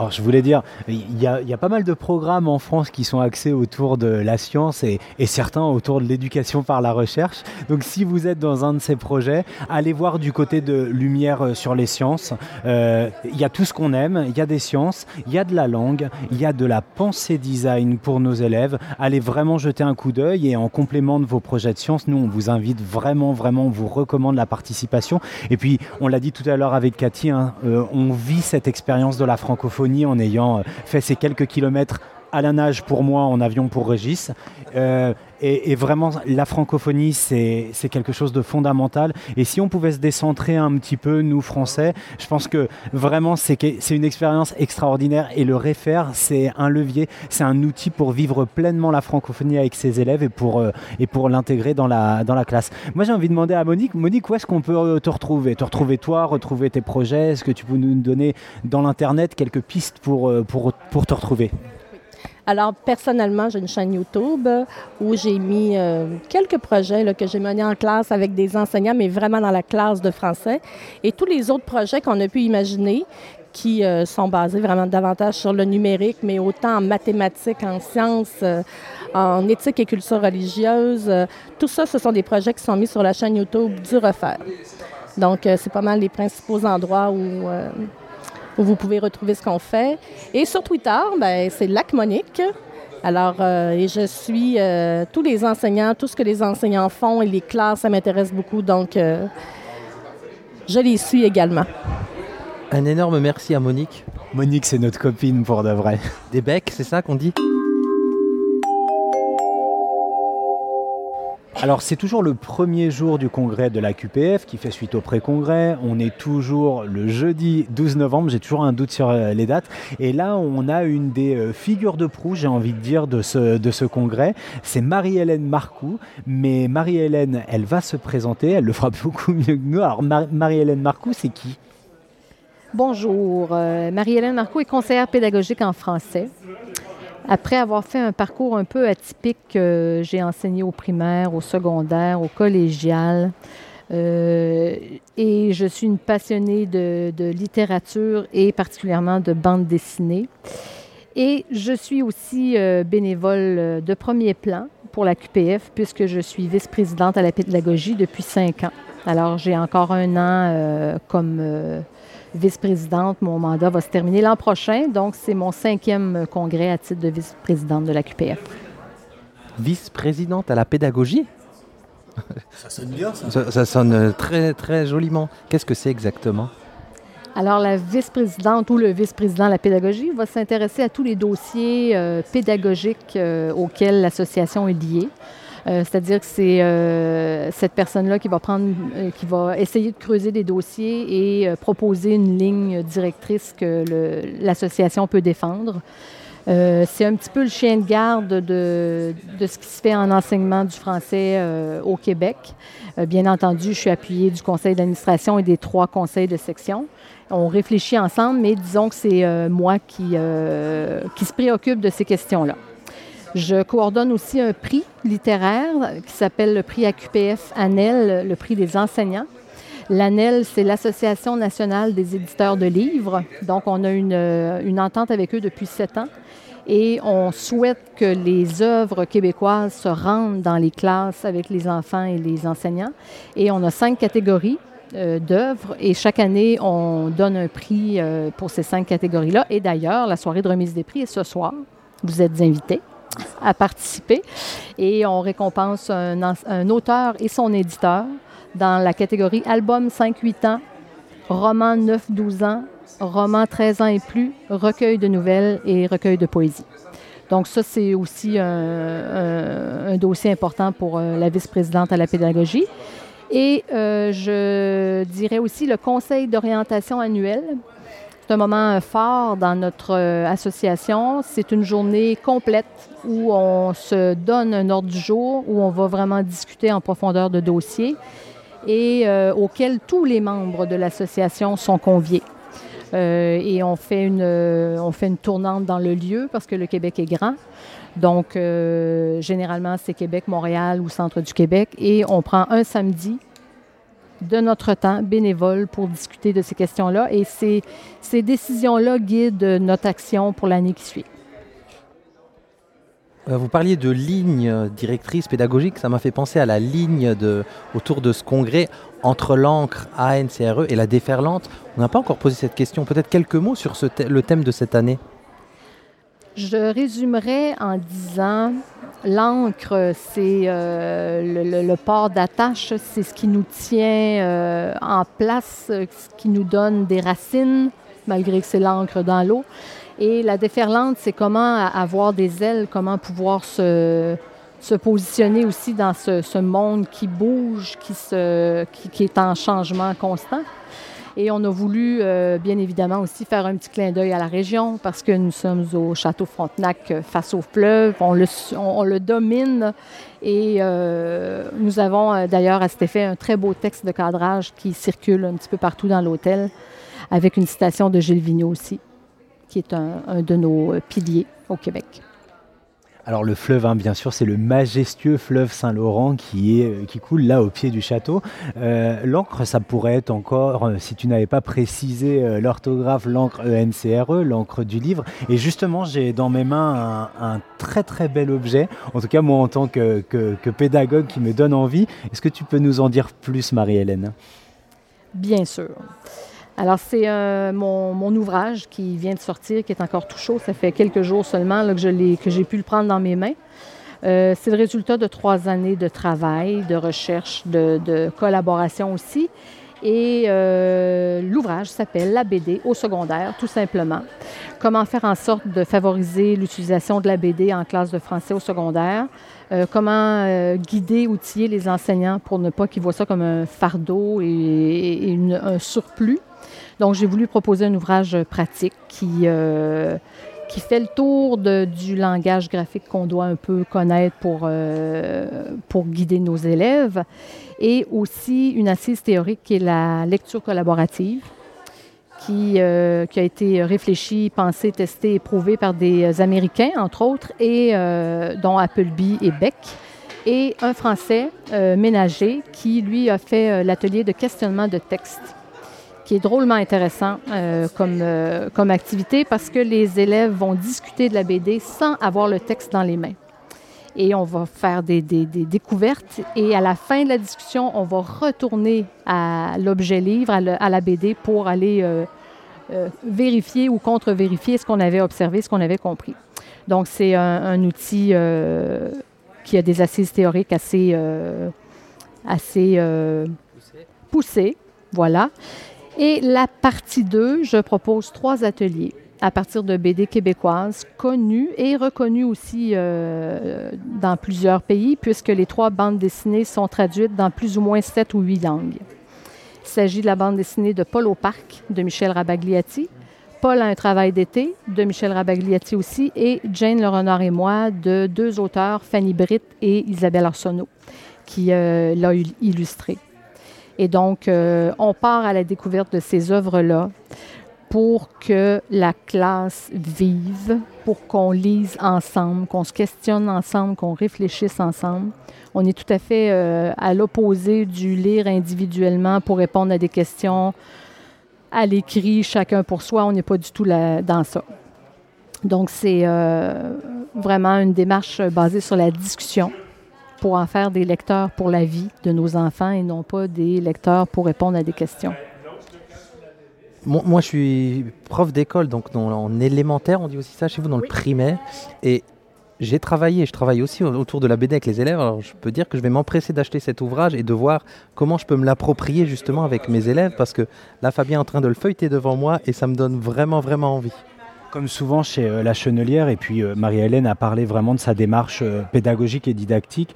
Alors je voulais dire, il y, a, pas mal de programmes en France qui sont axés autour de la science et, certains autour de l'éducation par la recherche. Donc si vous êtes dans un de ces projets, allez voir du côté de Lumière euh, sur les sciences. Euh, il y a tout ce qu'on aime, il y a des sciences, il y a de la langue, il y a de la pensée design pour nos élèves. Allez vraiment jeter un coup d'œil et en complément de vos projets de sciences, nous on vous invite vraiment, vraiment, on vous recommande la participation. Et puis on l'a dit tout à l'heure avec Cathy, hein, euh, on vit cette expérience de la francophonie en ayant euh, fait ces quelques kilomètres à la nage pour moi, en avion pour Régis. Euh, et, vraiment, la francophonie, c'est quelque chose de fondamental. Et si on pouvait se décentrer un petit peu, nous, Français, je pense que vraiment, c'est une expérience extraordinaire. Et le réfère, c'est un levier, c'est un outil pour vivre pleinement la francophonie avec ses élèves et pour, euh, pour l'intégrer dans la, dans la classe. Moi, j'ai envie de demander à Monique, Monique, où est-ce qu'on peut euh, te retrouver? Te retrouver toi, retrouver tes projets? Est-ce que tu peux nous donner dans l'Internet quelques pistes pour, pour, pour te retrouver? Alors, personnellement, j'ai une chaîne YouTube où j'ai mis euh, quelques projets que j'ai menés en classe avec des enseignants, mais vraiment dans la classe de français. Et tous les autres projets qu'on a pu imaginer, qui euh, sont basés vraiment davantage sur le numérique, mais autant en mathématiques, en sciences, euh, en éthique et culture religieuse. tout ça, ce sont des projets qui sont mis sur la chaîne YouTube du Refaire. Donc, c'est pas mal les principaux endroits où où vous pouvez retrouver ce qu'on fait. Et sur Twitter, ben, c'est Lac Monique. Alors, euh, et je suis euh, tous les enseignants, tout ce que les enseignants font et les classes, ça m'intéresse beaucoup. Donc, euh, je les suis également. Un énorme merci à Monique. Monique, c'est notre copine pour de vrai. Des becs, c'est ça qu'on dit? Alors c'est toujours le premier jour du congrès de la QPF qui fait suite au pré-congrès. On est toujours le jeudi 12 novembre, j'ai toujours un doute sur euh, les dates. Et là on a une des euh, figures de proue, j'ai envie de dire, de ce, congrès. C'est Marie-Hélène Marcoux. Mais Marie-Hélène, elle va se présenter, elle le fera beaucoup mieux que nous. Alors Marie-Hélène Marcoux, c'est qui? Bonjour, euh, Marie-Hélène Marcoux est conseillère pédagogique en français. Après avoir fait un parcours un peu atypique, euh, j'ai enseigné au primaire, au secondaire, au collégial. Euh, et je suis une passionnée de, littérature et particulièrement de bande dessinée. Et je suis aussi euh, bénévole de premier plan pour la QPF puisque je suis vice-présidente à la pédagogie depuis cinq ans. Alors j'ai encore un an comme vice-présidente. Mon mandat va se terminer l'an prochain, donc c'est mon cinquième congrès à titre de vice-présidente de la QPF. Vice-présidente à la pédagogie? Ça sonne bien, ça. Ça, sonne très, très joliment. Qu'est-ce que c'est exactement? Alors, la vice-présidente ou le vice-président de la pédagogie va s'intéresser à tous les dossiers euh, pédagogiques euh, auxquels l'association est liée. C'est-à-dire que c'est cette personne-là qui va prendre, qui va essayer de creuser des dossiers et proposer une ligne directrice que l'association peut défendre. Euh, c'est un petit peu le chien de garde de, ce qui se fait en enseignement du français euh, au Québec. Euh, bien entendu, je suis appuyée du conseil d'administration et des trois conseils de section. On réfléchit ensemble, mais disons que c'est moi qui, qui se préoccupe de ces questions-là. Je coordonne aussi un prix littéraire qui s'appelle le prix AQPF ANEL, le prix des enseignants. L'ANEL, c'est l'Association nationale des éditeurs de livres. Donc, on a une, une entente avec eux depuis sept ans et on souhaite que les œuvres québécoises se rendent dans les classes avec les enfants et les enseignants. Et on a cinq catégories euh, d'œuvres et chaque année, on donne un prix euh, pour ces cinq catégories-là. Et d'ailleurs, la soirée de remise des prix est ce soir. Vous êtes invités à participer et on récompense un, auteur et son éditeur dans la catégorie album 5-8 ans, roman 9-12 ans, roman 13 ans et plus, recueil de nouvelles et recueil de poésie. Donc ça, c'est aussi un, dossier important pour euh, la vice-présidente à la pédagogie. Et euh, je dirais aussi le conseil d'orientation annuel. C'est un moment fort dans notre euh, association. C'est une journée complète où on se donne un ordre du jour, où on va vraiment discuter en profondeur de dossiers et auquel tous les membres de l'association sont conviés. Euh, et on fait, une, euh, on fait une tournante dans le lieu parce que le Québec est grand. Donc, euh, généralement, c'est Québec, Montréal ou Centre du Québec. Et on prend un samedi de notre temps bénévole pour discuter de ces questions-là. Et ces, ces décisions-là guident notre action pour l'année qui suit. Vous parliez de ligne directrice pédagogique, ça m'a fait penser à la ligne de, autour de ce congrès entre l'encre ANCRE et la déferlante. On n'a pas encore posé cette question. Peut-être quelques mots sur ce le thème de cette année Je résumerai en disant l'encre, c'est euh, le, port d'attache, c'est ce qui nous tient euh, en place, ce qui nous donne des racines, malgré que c'est l'encre dans l'eau. Et la déferlante, c'est comment avoir des ailes, comment pouvoir se, se positionner aussi dans ce, monde qui bouge, qui, se, qui, est en changement constant. Et on a voulu, euh, bien évidemment, aussi faire un petit clin d'œil à la région parce que nous sommes au Château Frontenac euh, face au fleuve. On le, domine et euh, nous avons d'ailleurs à cet effet un très beau texte de cadrage qui circule un petit peu partout dans l'hôtel avec une citation de Gilles Vigneault aussi, qui est un de nos piliers au Québec. Alors le fleuve, hein, bien sûr, c'est le majestueux fleuve Saint-Laurent qui, euh, coule là au pied du château. Euh, l'encre, ça pourrait être encore, euh, si tu n'avais pas précisé l'orthographe, l'encre ENCRE, l'encre du livre. Et justement, j'ai dans mes mains un, très très bel objet, en tout cas moi en tant que pédagogue qui me donne envie. Est-ce que tu peux nous en dire plus, Marie-Hélène? Bien sûr. Alors, c'est euh, mon, ouvrage qui vient de sortir, qui est encore tout chaud. Ça fait quelques jours seulement que, j'ai pu le prendre dans mes mains. Euh, c'est le résultat de trois années de travail, de recherche, de, collaboration aussi. Et euh, l'ouvrage s'appelle La BD au secondaire, tout simplement. Comment faire en sorte de favoriser l'utilisation de la BD en classe de français au secondaire? Comment guider, outiller les enseignants pour ne pas qu'ils voient ça comme un fardeau et, un surplus? Donc, j'ai voulu proposer un ouvrage pratique qui, euh, qui fait le tour du langage graphique qu'on doit un peu connaître pour, euh, pour guider nos élèves et aussi une assise théorique qui est la lecture collaborative. Qui, euh, qui, a été réfléchie, pensée, testée, éprouvée par des Américains, entre autres, et dont Appleby et Beck, et un Français ménager qui, lui, a fait l'atelier de questionnement de texte qui est drôlement intéressant euh, comme, euh, comme activité parce que les élèves vont discuter de la BD sans avoir le texte dans les mains. Et on va faire des, découvertes et à la fin de la discussion, on va retourner à l'objet livre, à, la BD pour aller euh, vérifier ou contre-vérifier ce qu'on avait observé, ce qu'on avait compris. Donc c'est un, outil qui a des assises théoriques assez, assez poussées. Voilà. Et la partie 2, je propose trois ateliers à partir de BD québécoises, connues et reconnues aussi euh, dans plusieurs pays, puisque les trois bandes dessinées sont traduites dans plus ou moins sept ou huit langues. Il s'agit de la bande dessinée de Paul au parc de Michel Rabagliati, Paul a un travail d'été de Michel Rabagliati aussi, et Jane Le Renard et moi de deux auteurs, Fanny Britt et Isabelle Arsenault, qui euh, l'a illustré. Et donc, euh, on part à la découverte de ces œuvres-là pour que la classe vive, pour qu'on lise ensemble, qu'on se questionne ensemble, qu'on réfléchisse ensemble. On est tout à fait euh, à l'opposé du lire individuellement pour répondre à des questions à l'écrit, chacun pour soi. On n'est pas du tout là, dans ça. Donc, c'est euh, vraiment une démarche basée sur la discussion pour en faire des lecteurs pour la vie de nos enfants et non pas des lecteurs pour répondre à des questions. Moi, je suis prof d'école, donc dans, en élémentaire, on dit aussi ça chez vous, dans le primaire. Et j'ai travaillé, je travaille aussi autour de la BD avec les élèves. Alors je peux dire que je vais m'empresser d'acheter cet ouvrage et de voir comment je peux me l'approprier justement avec mes élèves parce que là, Fabien est en train de le feuilleter devant moi et ça me donne vraiment, vraiment envie. Comme souvent chez euh, La Chenelière, et puis euh, Marie-Hélène a parlé vraiment de sa démarche euh, pédagogique et didactique.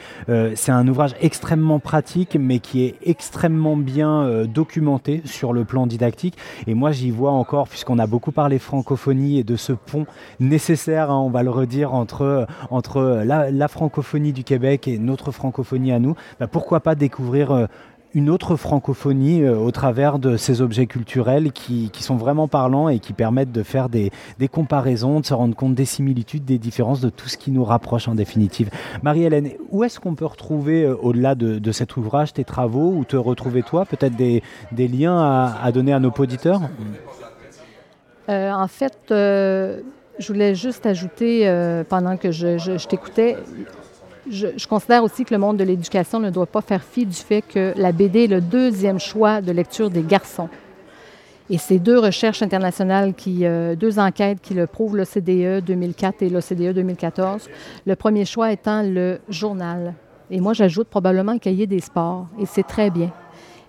c'est un ouvrage extrêmement pratique, mais qui est extrêmement bien documenté sur le plan didactique. Et moi, j'y vois encore, puisqu'on a beaucoup parlé francophonie et de ce pont nécessaire, hein, on va le redire, entre, entre la, francophonie du Québec et notre francophonie à nous, bah, pourquoi pas découvrir une autre francophonie euh, au travers de ces objets culturels qui, sont vraiment parlants et qui permettent de faire des, comparaisons, de se rendre compte des similitudes, des différences, de tout ce qui nous rapproche en définitive. Marie-Hélène, où est-ce qu'on peut retrouver, euh, au-delà de, cet ouvrage, tes travaux, ou te retrouver toi, peut-être des, liens à, donner à nos auditeurs? Euh, En fait, je voulais juste ajouter, pendant que je t'écoutais, je, considère aussi que le monde de l'éducation ne doit pas faire fi du fait que la BD est le deuxième choix de lecture des garçons. Et ces deux recherches internationales, qui, euh, deux enquêtes qui le prouvent, l'OCDE 2004 et l'OCDE 2014, le premier choix étant le journal. Et moi, j'ajoute probablement le cahier des sports, et c'est très bien.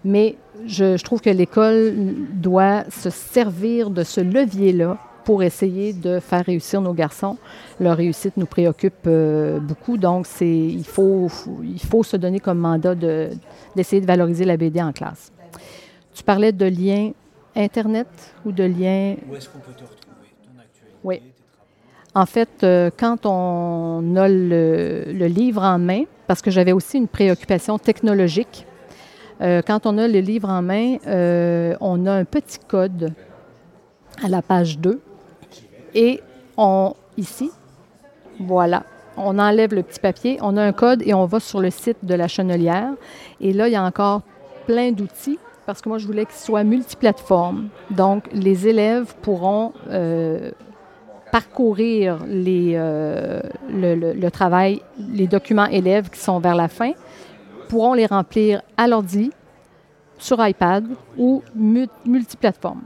Mais je trouve que l'école doit se servir de ce levier-là pour essayer de faire réussir nos garçons. Leur réussite nous préoccupe euh, beaucoup, donc c'est, il, faut, il faut se donner comme mandat de, d'essayer de valoriser la BD en classe. Tu parlais de liens Internet ou de liens... Où est-ce qu'on peut te retrouver, ton actualité, Oui. En fait, euh, quand on a le, livre en main, parce que j'avais aussi une préoccupation technologique, euh, quand on a le livre en main, on a un petit code à la page 2 et on, ici, voilà, on enlève le petit papier, on a un code et on va sur le site de la chenelière. Et là, il y a encore plein d'outils parce que moi, je voulais qu'il soit multiplateforme. Donc, les élèves pourront euh, parcourir euh, le, travail, les documents élèves qui sont vers la fin, pourront les remplir à l'ordi, sur iPad ou multiplateforme.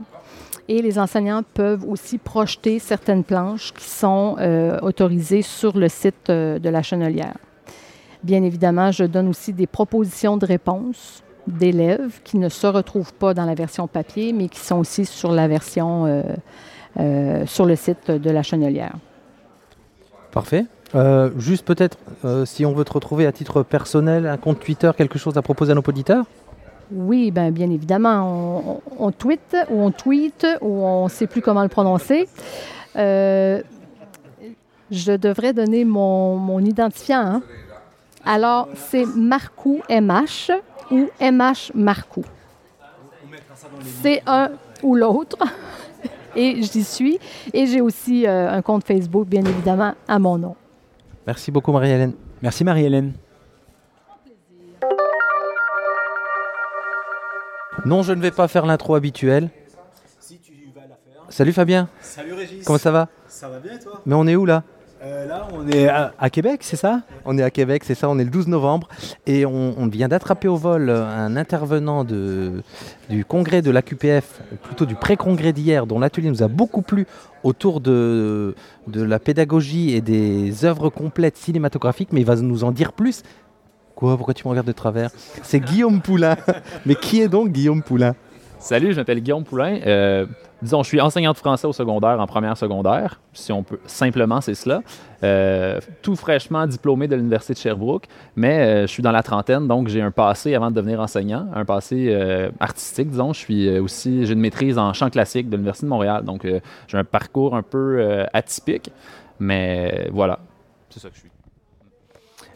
Et les enseignants peuvent aussi projeter certaines planches qui sont euh, autorisées sur le site euh, de la chenelière. Bien évidemment, je donne aussi des propositions de réponses d'élèves qui ne se retrouvent pas dans la version papier, mais qui sont aussi sur la version euh, sur le site de la chenelière. Parfait. juste peut-être, si on veut te retrouver à titre personnel, un compte Twitter, quelque chose à proposer à nos auditeurs? Oui, ben, bien évidemment, on, tweet ou on tweet ou on ne sait plus comment le prononcer. Euh, je devrais donner mon, identifiant. Hein. Alors, c'est Marcou MH ou MH Marcou. C'est un ou l'autre. Et j'y suis. Et j'ai aussi euh, un compte Facebook, bien évidemment, à mon nom. Merci beaucoup, Marie-Hélène. Merci, Marie-Hélène. Non, je ne vais pas faire l'intro habituelle. Salut Fabien. Salut Régis. Comment ça va? Ça va bien toi? Mais on est où là? Euh, Là, on est à, Québec, c'est ça? On est à Québec, c'est ça. On est le 12 novembre et on, vient d'attraper au vol un intervenant de, du congrès de l'AQPF, plutôt du pré-congrès d'hier, dont l'atelier nous a beaucoup plu autour de, de la pédagogie et des œuvres complètes cinématographiques, mais il va nous en dire plus. Pourquoi tu me regardes de travers? C'est Guillaume Poulain. Mais qui est donc Guillaume Poulain? Salut, je m'appelle Guillaume Poulain. Euh, disons, je suis enseignant de français au secondaire, en première secondaire, si on peut. Simplement, c'est cela. Euh, tout fraîchement diplômé de l'Université de Sherbrooke, mais euh, je suis dans la trentaine, donc j'ai un passé avant de devenir enseignant, un passé euh, artistique, disons. Je suis aussi, j'ai une maîtrise en chant classique de l'Université de Montréal, donc j'ai un parcours un peu atypique, mais voilà, c'est ça que je suis.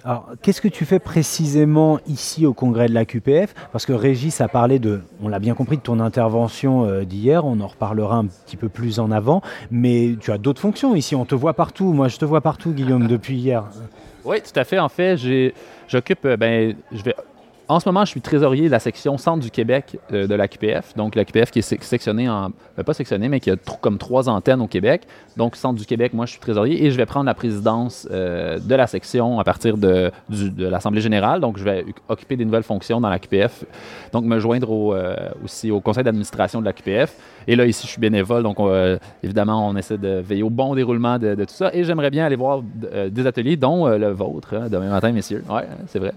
Alors, qu'est-ce que tu fais précisément ici au congrès de la QPF Parce que Régis a parlé de, on l'a bien compris, de ton intervention euh, d'hier, on en reparlera un petit peu plus en avant, mais tu as d'autres fonctions ici, on te voit partout. Moi, je te vois partout, Guillaume, depuis hier. Oui, tout à fait. En fait, j'occupe, euh, ben, je vais en ce moment, je suis trésorier de la section Centre du Québec euh, de la QPF. Donc, la QPF qui est sectionnée en. Ben, pas sectionnée, mais qui a comme trois antennes au Québec. Donc, Centre du Québec, moi, je suis trésorier et je vais prendre la présidence euh, de la section à partir de, l'Assemblée générale. Donc, je vais occuper des nouvelles fonctions dans la QPF. Donc, me joindre euh, aussi au conseil d'administration de la QPF. Et là, ici, je suis bénévole. Donc, évidemment, on essaie de veiller au bon déroulement de, tout ça. Et j'aimerais bien aller voir des ateliers, dont le vôtre, hein, demain matin, messieurs. Oui, c'est vrai.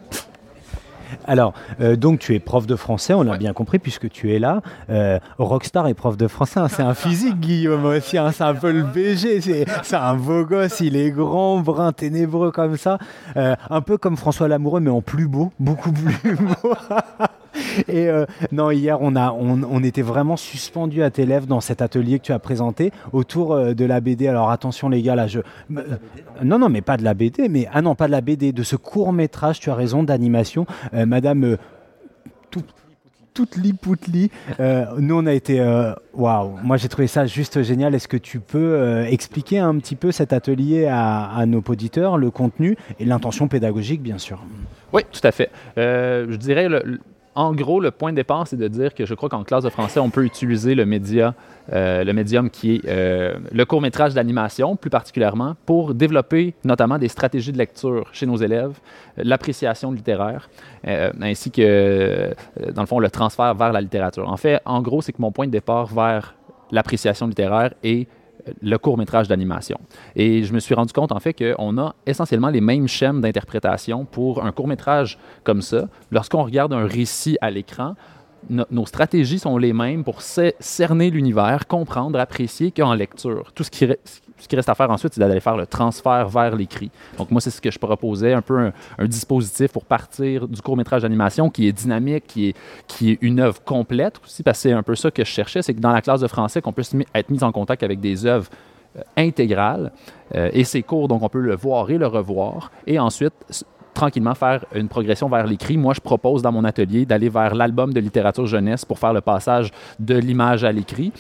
Alors, euh, donc tu es prof de français, on l'a bien compris puisque tu es là. Euh, Rockstar est prof de français, hein, c'est un physique, Guillaume aussi, hein, c'est un peu le BG, c'est un beau gosse, il est grand, brun, ténébreux comme ça. Euh, un peu comme François Lamoureux, mais en plus beau, beaucoup plus beau. Et euh, non, hier, on, a, on, était vraiment suspendu à tes lèvres dans cet atelier que tu as présenté autour euh, de la BD. Alors attention, les gars, là, je. Euh, non, non, mais pas de la BD, mais. Ah non, pas de la BD, de ce court métrage, tu as raison, d'animation. Madame. Tout, toute nous, on a été. Waouh, moi j'ai trouvé ça juste génial. Est-ce que tu peux expliquer un petit peu cet atelier à, nos auditeurs, le contenu et l'intention pédagogique, bien sûr? Oui, tout à fait. je dirais en gros, le point de départ, c'est de dire que je crois qu'en classe de français, on peut utiliser le média, euh, le médium qui est euh, le court métrage d'animation, plus particulièrement, pour développer notamment des stratégies de lecture chez nos élèves, l'appréciation littéraire, euh, ainsi que, dans le fond, le transfert vers la littérature. En fait, en gros, c'est que mon point de départ vers l'appréciation littéraire est le court métrage d'animation. Et je me suis rendu compte en fait qu'on a essentiellement les mêmes schèmes d'interprétation pour un court métrage comme ça. Lorsqu'on regarde un récit à l'écran, nos stratégies sont les mêmes pour cerner l'univers, comprendre, apprécier qu'en lecture. Tout ce qui, ce qui reste à faire ensuite, c'est d'aller faire le transfert vers l'écrit. Donc moi, c'est ce que je proposais, un peu un, dispositif pour partir du court-métrage d'animation qui est dynamique, qui est, une œuvre complète aussi, parce que c'est un peu ça que je cherchais, c'est que dans la classe de français, qu'on puisse être mis en contact avec des œuvres euh, intégrales. Euh, et c'est court, donc on peut le voir et le revoir. Et ensuite, tranquillement faire une progression vers l'écrit. Moi, je propose dans mon atelier d'aller vers l'album de littérature jeunesse pour faire le passage de l'image à l'écrit.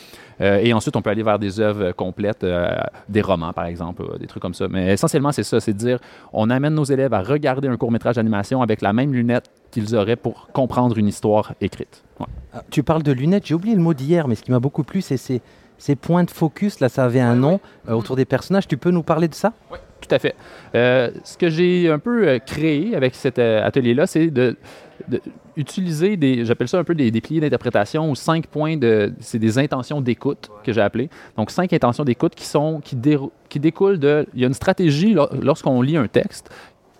Euh, et ensuite, on peut aller vers des œuvres complètes, euh, des romans, par exemple, euh, des trucs comme ça. Mais essentiellement, c'est ça, c'est de dire, on amène nos élèves à regarder un court métrage d'animation avec la même lunette qu'ils auraient pour comprendre une histoire écrite. Ah, tu parles de lunettes, j'ai oublié le mot d'hier, mais ce qui m'a beaucoup plu, c'est ces, ces, points de focus, là, ça avait un nom autour des personnages. Tu peux nous parler de ça? Oui. Tout à fait. Euh, ce que j'ai un peu euh, créé avec cet euh, atelier-là, c'est de, utiliser des, j'appelle ça un peu des, des piliers d'interprétation ou cinq points de, c'est des intentions d'écoute que j'ai appelées. Donc cinq intentions d'écoute qui sont, qui, qui découlent de, il y a une stratégie lorsqu'on lit un texte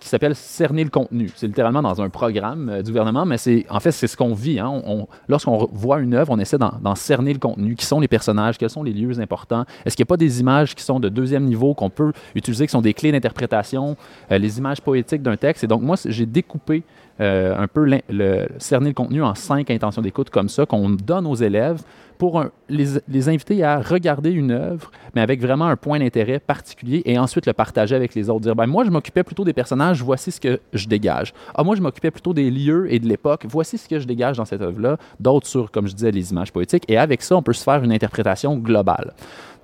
qui s'appelle cerner le contenu. C'est littéralement dans un programme euh, du gouvernement, mais c'est en fait c'est ce qu'on vit. Hein. Lorsqu'on voit une œuvre, on essaie d'en cerner le contenu. Qui sont les personnages? Quels sont les lieux importants? Est-ce qu'il n'y a pas des images qui sont de deuxième niveau qu'on peut utiliser, qui sont des clés d'interprétation euh, Les images poétiques d'un texte? Et donc moi, j'ai découpé euh, un peu le, cerner le contenu en cinq intentions d'écoute comme ça qu'on donne aux élèves pour les, inviter à regarder une œuvre, mais avec vraiment un point d'intérêt particulier et ensuite le partager avec les autres. Dire, ben, moi, je m'occupais plutôt des personnages, voici ce que je dégage. Ah, moi, je m'occupais plutôt des lieux et de l'époque, voici ce que je dégage dans cette œuvre-là. D'autres sur, comme je disais, les images poétiques. Et avec ça, on peut se faire une interprétation globale.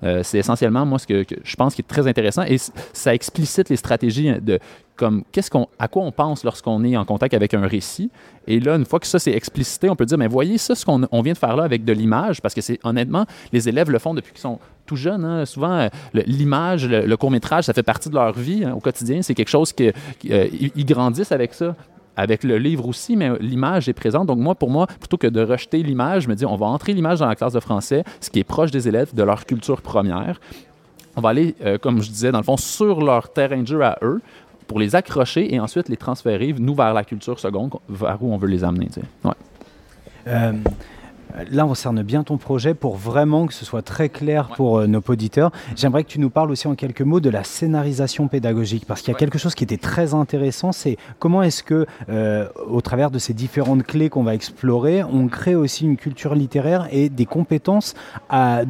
Euh, c'est essentiellement, moi, ce que, je pense qui est très intéressant et ça explicite les stratégies de comme qu'est-ce qu'on, à quoi on pense lorsqu'on est en contact avec un récit. Et là, une fois que ça c'est explicité, on peut dire, mais voyez ça, ce qu'on on vient de faire là avec de l'image, parce que c'est honnêtement, les élèves le font depuis qu'ils sont tout jeunes. Hein. Souvent, l'image, le, court métrage, ça fait partie de leur vie hein, au quotidien. C'est quelque chose qu'ils euh, grandissent avec ça avec le livre aussi, mais l'image est présente. Donc moi, pour moi, plutôt que de rejeter l'image, je me dis, on va entrer l'image dans la classe de français, ce qui est proche des élèves, de leur culture première. On va aller, euh, comme je disais, dans le fond, sur leur terrain de jeu à eux pour les accrocher et ensuite les transférer, nous, vers la culture seconde, vers où on veut les amener. Euh, là, on cerne bien ton projet pour vraiment que ce soit très clair pour euh, nos auditeurs. J'aimerais que tu nous parles aussi en quelques mots de la scénarisation pédagogique, parce qu'il y a quelque chose qui était très intéressant, c'est comment est-ce que, euh, au travers de ces différentes clés qu'on va explorer, on crée aussi une culture littéraire et des compétences à,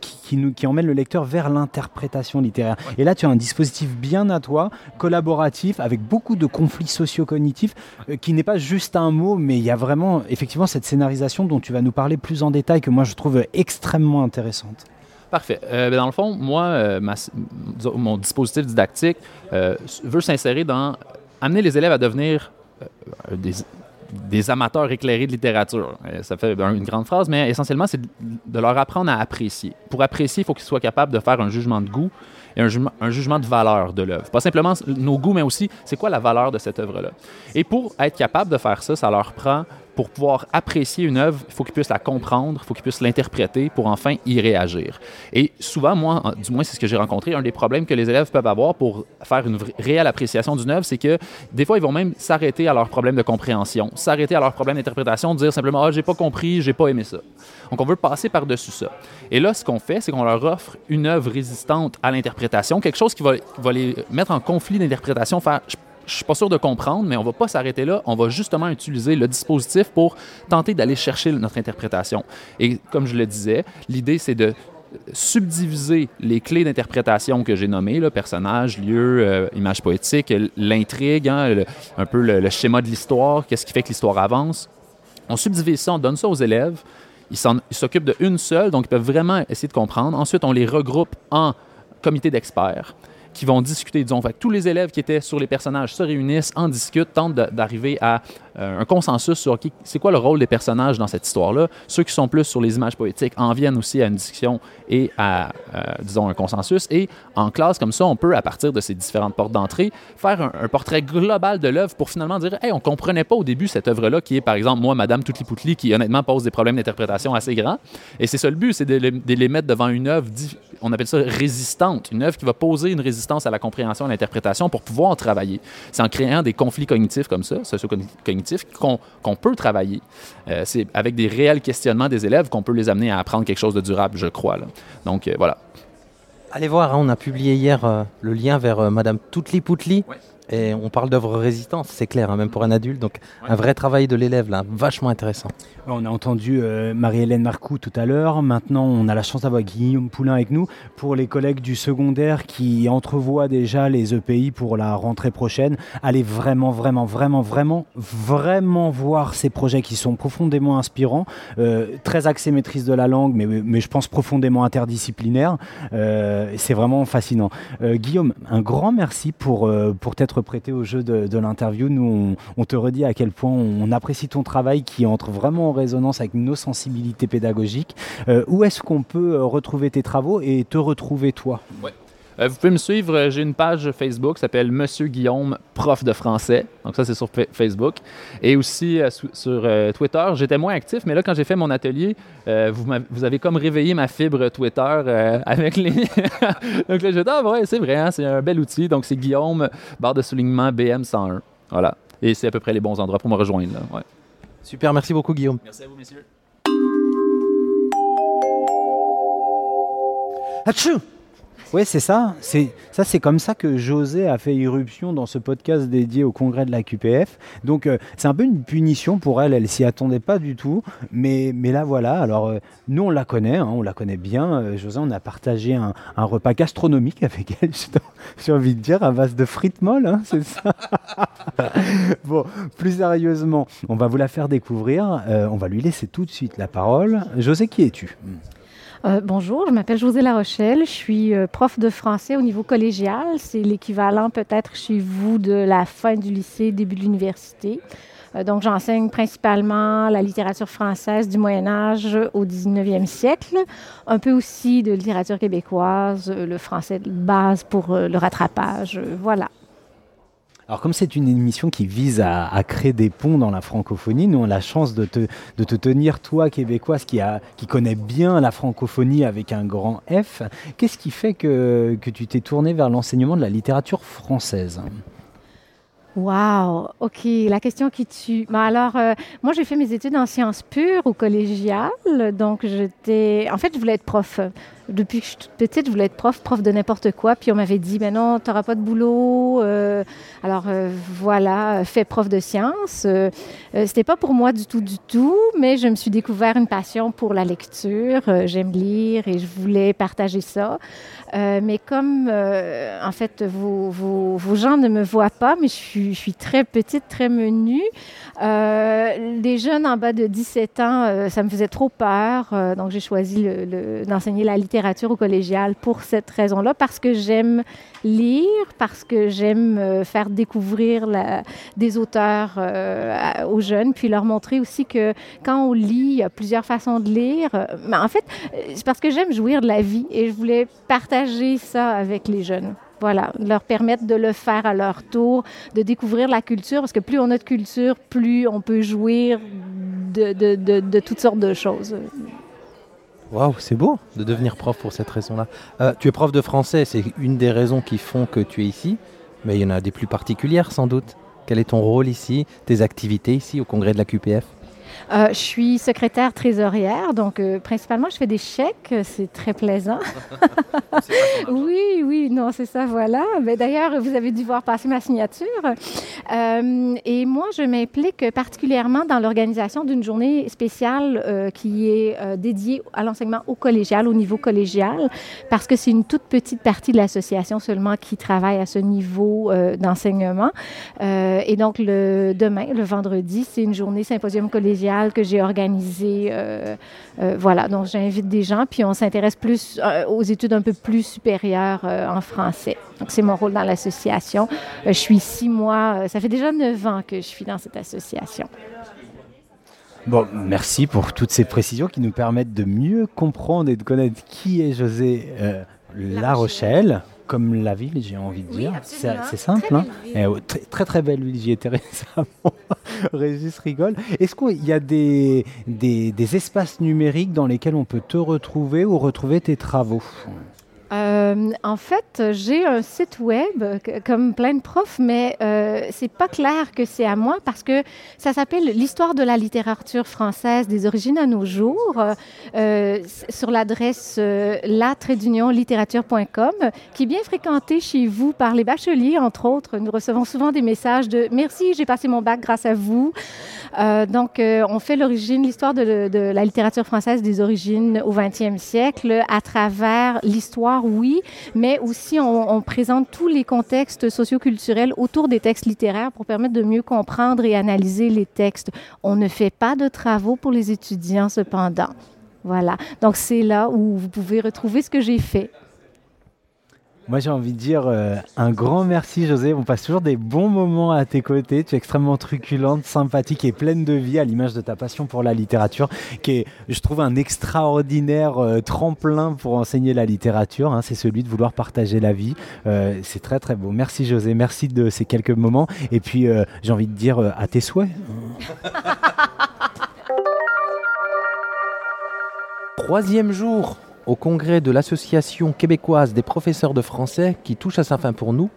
qui, qui, nous, qui emmènent le lecteur vers l'interprétation littéraire. Et là, tu as un dispositif bien à toi, collaboratif, avec beaucoup de conflits socio-cognitifs, euh, qui n'est pas juste un mot, mais il y a vraiment effectivement cette scénarisation dont tu vas nous parler plus en détail, que moi je trouve extrêmement intéressante. Parfait. Euh, ben, dans le fond, moi, euh, mon dispositif didactique euh, veut s'insérer dans amener les élèves à devenir des, amateurs éclairés de littérature. Ça fait une grande phrase, mais essentiellement, c'est de leur apprendre à apprécier. Pour apprécier, il faut qu'ils soient capables de faire un jugement de goût et un jugement de valeur de l'œuvre. Pas simplement nos goûts, mais aussi c'est quoi la valeur de cette œuvre-là. Et pour être capable de faire ça, ça leur prend pour pouvoir apprécier une œuvre, il faut qu'ils puissent la comprendre, il faut qu'ils puissent l'interpréter pour enfin y réagir. Et souvent, moi, du moins c'est ce que j'ai rencontré, un des problèmes que les élèves peuvent avoir pour faire une réelle appréciation d'une œuvre, c'est que des fois, ils vont même s'arrêter à leur problème de compréhension, s'arrêter à leur problème d'interprétation, dire simplement « Ah, j'ai pas compris, j'ai pas aimé ça ». Donc, on veut passer par-dessus ça. Et là, ce qu'on fait, c'est qu'on leur offre une œuvre résistante à l'interprétation, quelque chose qui va, va les mettre en conflit d'interprétation, faire je suis pas sûr de comprendre, mais on va pas s'arrêter là. On va justement utiliser le dispositif pour tenter d'aller chercher notre interprétation. Et comme je le disais, l'idée, c'est de subdiviser les clés d'interprétation que j'ai nommées, là, personnage, lieu, euh, image poétique, l'intrigue, hein, le, un peu le, le schéma de l'histoire, qu'est-ce qui fait que l'histoire avance. On subdivise ça, on donne ça aux élèves. Ils s'occupent d'une seule, donc ils peuvent vraiment essayer de comprendre. Ensuite, on les regroupe en comité d'experts qui vont discuter. Disons, fait, tous les élèves qui étaient sur les personnages se réunissent, en discutent, tentent d'arriver à euh, un consensus sur qui, c'est quoi le rôle des personnages dans cette histoire-là? Ceux qui sont plus sur les images poétiques en viennent aussi à une discussion et à, euh, disons, un consensus. Et en classe, comme ça, on peut, à partir de ces différentes portes d'entrée, faire un, portrait global de l'œuvre pour finalement dire, hey, on comprenait pas au début cette œuvre-là qui est, par exemple, moi, Madame Toutli-Poutli, qui honnêtement pose des problèmes d'interprétation assez grands. Et c'est ça le but, c'est de, les mettre devant une œuvre, on appelle ça résistante, une œuvre qui va poser une résistance à la compréhension à l'interprétation pour pouvoir travailler. C'est en créant des conflits cognitifs comme ça, socio-cognitifs, qu'on qu peut travailler. Euh, c'est avec des réels questionnements des élèves qu'on peut les amener à apprendre quelque chose de durable, je crois. Là. Donc euh, voilà. Allez voir, hein, on a publié hier euh, le lien vers Madame Toutli-Poutli. Ouais. Et on parle d'œuvre résistante, c'est clair, hein, même pour un adulte. Donc, ouais. un vrai travail de l'élève, là, vachement intéressant. On a entendu euh, Marie-Hélène Marcoux tout à l'heure. Maintenant, on a la chance d'avoir Guillaume Poulain avec nous. Pour les collègues du secondaire qui entrevoient déjà les EPI pour la rentrée prochaine, allez vraiment, vraiment, vraiment, vraiment, vraiment voir ces projets qui sont profondément inspirants, euh, très axés maîtrise de la langue, mais, mais je pense profondément interdisciplinaire. Euh, c'est vraiment fascinant. Euh, Guillaume, un grand merci pour, euh, pour t'être prêté au jeu de, l'interview. Nous, on, te redit à quel point on apprécie ton travail qui entre vraiment en résonance avec nos sensibilités pédagogiques. Euh, où est-ce qu'on peut euh, retrouver tes travaux et te retrouver toi? Euh, vous pouvez me suivre, j'ai une page Facebook qui s'appelle Monsieur Guillaume, prof de français. Donc ça, c'est sur Facebook. Et aussi euh, sur, euh, Twitter, j'étais moins actif, mais là, quand j'ai fait mon atelier, vous, vous, avez comme réveillé ma fibre Twitter avec les... Donc là, j'ai dit, ah ouais, c'est vrai, hein, c'est un bel outil. Donc c'est Guillaume, barre de soulignement BM101. Voilà. Et c'est à peu près les bons endroits pour me rejoindre. Là. Ouais. Super, merci beaucoup Guillaume. Merci à vous, messieurs. Achou oui, c'est ça. C'est ça, c'est comme ça que José a fait irruption dans ce podcast dédié au congrès de la QPF. Donc, euh, c'est un peu une punition pour elle. Elle s'y attendait pas du tout, mais mais là voilà. Alors, euh, nous on la connaît, hein, on la connaît bien. Euh, José, on a partagé un, un repas gastronomique avec elle. J'ai envie de dire à base de frites molles, hein, c'est ça. bon, plus sérieusement, on va vous la faire découvrir. on va lui laisser tout de suite la parole. José, qui es-tu? Euh, bonjour, je m'appelle José La Rochelle. Je suis euh, prof de français au niveau collégial. C'est l'équivalent peut-être chez vous de la fin du lycée, début de l'université. Euh, donc, j'enseigne principalement la littérature française du Moyen Âge au 19e siècle, un peu aussi de littérature québécoise, le français de base pour le rattrapage. Voilà. Alors comme c'est une émission qui vise à, créer des ponts dans la francophonie, nous on a la chance de te, de te tenir, toi québécoise qui, a, qui connaît bien la francophonie avec un grand F. Qu'est-ce qui fait que, que tu t'es tourné vers l'enseignement de la littérature française? Wow, OK. La question qui tue. Ben alors, euh, moi, j'ai fait mes études en sciences pures au collégial. Donc, j'étais. En fait, je voulais être prof. Depuis que je suis toute petite, je voulais être prof, prof de n'importe quoi. Puis on m'avait dit, ben non, tu n'auras pas de boulot. Euh, alors euh, voilà, fais prof de sciences. Euh, euh, C'était pas pour moi du tout, du tout, mais je me suis découvert une passion pour la lecture. J'aime lire et je voulais partager ça. Mais comme, en fait, vos gens ne me voient pas, mais je suis, je suis très petite, très menue. Euh, les jeunes en bas de 17 ans, euh, ça me faisait trop peur. Euh, donc, j'ai choisi d'enseigner la littérature au collégial pour cette raison-là, parce que j'aime lire, parce que j'aime euh, faire découvrir des auteurs euh, aux jeunes, puis leur montrer aussi que quand on lit, il y a plusieurs façons de lire. Euh, Mais en fait, euh, c'est parce que j'aime jouir de la vie et je voulais partager ça avec les jeunes. Voilà, leur permettre de le faire à leur tour, de découvrir la culture, parce que plus on a de culture, plus on peut jouir de, toutes sortes de choses. Waouh, c'est beau de devenir prof pour cette raison-là. Euh, tu es prof de français, c'est une des raisons qui font que tu es ici, mais il y en a des plus particulières sans doute. Quel est ton rôle ici, tes activités ici au congrès de la QPF Euh, je suis secrétaire trésorière, donc euh, principalement je fais des chèques, c'est très plaisant. oui, oui, non, c'est ça, voilà. Mais D'ailleurs, vous avez dû voir passer ma signature. Euh, et moi, je m'implique particulièrement dans l'organisation d'une journée spéciale euh, qui est euh, dédiée à l'enseignement au collégial, au niveau collégial, parce que c'est une toute petite partie de l'association seulement qui travaille à ce niveau euh, d'enseignement. Euh, et donc, le, demain, le vendredi, c'est une journée symposium collégial que j'ai organisée. euh, euh, voilà, donc j'invite des gens, puis on s'intéresse plus euh, aux études un peu plus supérieures euh, en français. Donc, c'est mon rôle dans l'association. Euh, je suis six mois, euh, ça fait déjà neuf ans que je suis dans cette association. Bon, merci pour toutes ces précisions qui nous permettent de mieux comprendre et de connaître qui est José euh, La Rochelle, comme la ville, j'ai envie de Oui, dire. C'est simple. Très hein. Eh, ouais, très, très très belle ville, j'y étais récemment. Régis rigole. Est-ce qu'il y a des, des, des espaces numériques dans lesquels on peut te retrouver ou retrouver tes travaux? Euh, en fait, j'ai un site web comme plein de profs, mais euh, c'est pas clair que c'est à moi parce que ça s'appelle l'histoire de la littérature française des origines à nos jours euh, sur l'adresse euh, la-littérature.com qui est bien fréquentée chez vous par les bacheliers entre autres. Nous recevons souvent des messages de merci, j'ai passé mon bac grâce à vous. Donc, on fait l'origine, l'histoire de, de la littérature française des origines au 20e siècle à travers l'histoire, oui, mais aussi on, on présente tous les contextes socioculturels autour des textes littéraires pour permettre de mieux comprendre et analyser les textes. On ne fait pas de travaux pour les étudiants, cependant. Voilà. Donc, c'est là où vous pouvez retrouver ce que j'ai fait. Moi, j'ai envie de dire euh, un grand merci, José. On passe toujours des bons moments à tes côtés. Tu es extrêmement truculente, sympathique et pleine de vie, à l'image de ta passion pour la littérature, qui est, je trouve, un extraordinaire euh, tremplin pour enseigner la littérature. hein. C'est celui de vouloir partager la vie. Euh, c'est très, très beau. Merci, José. Merci de ces quelques moments. Et puis, j'ai envie de dire à tes souhaits. Troisième jour au congrès de l'Association québécoise des professeurs de français qui touche à sa fin pour nous.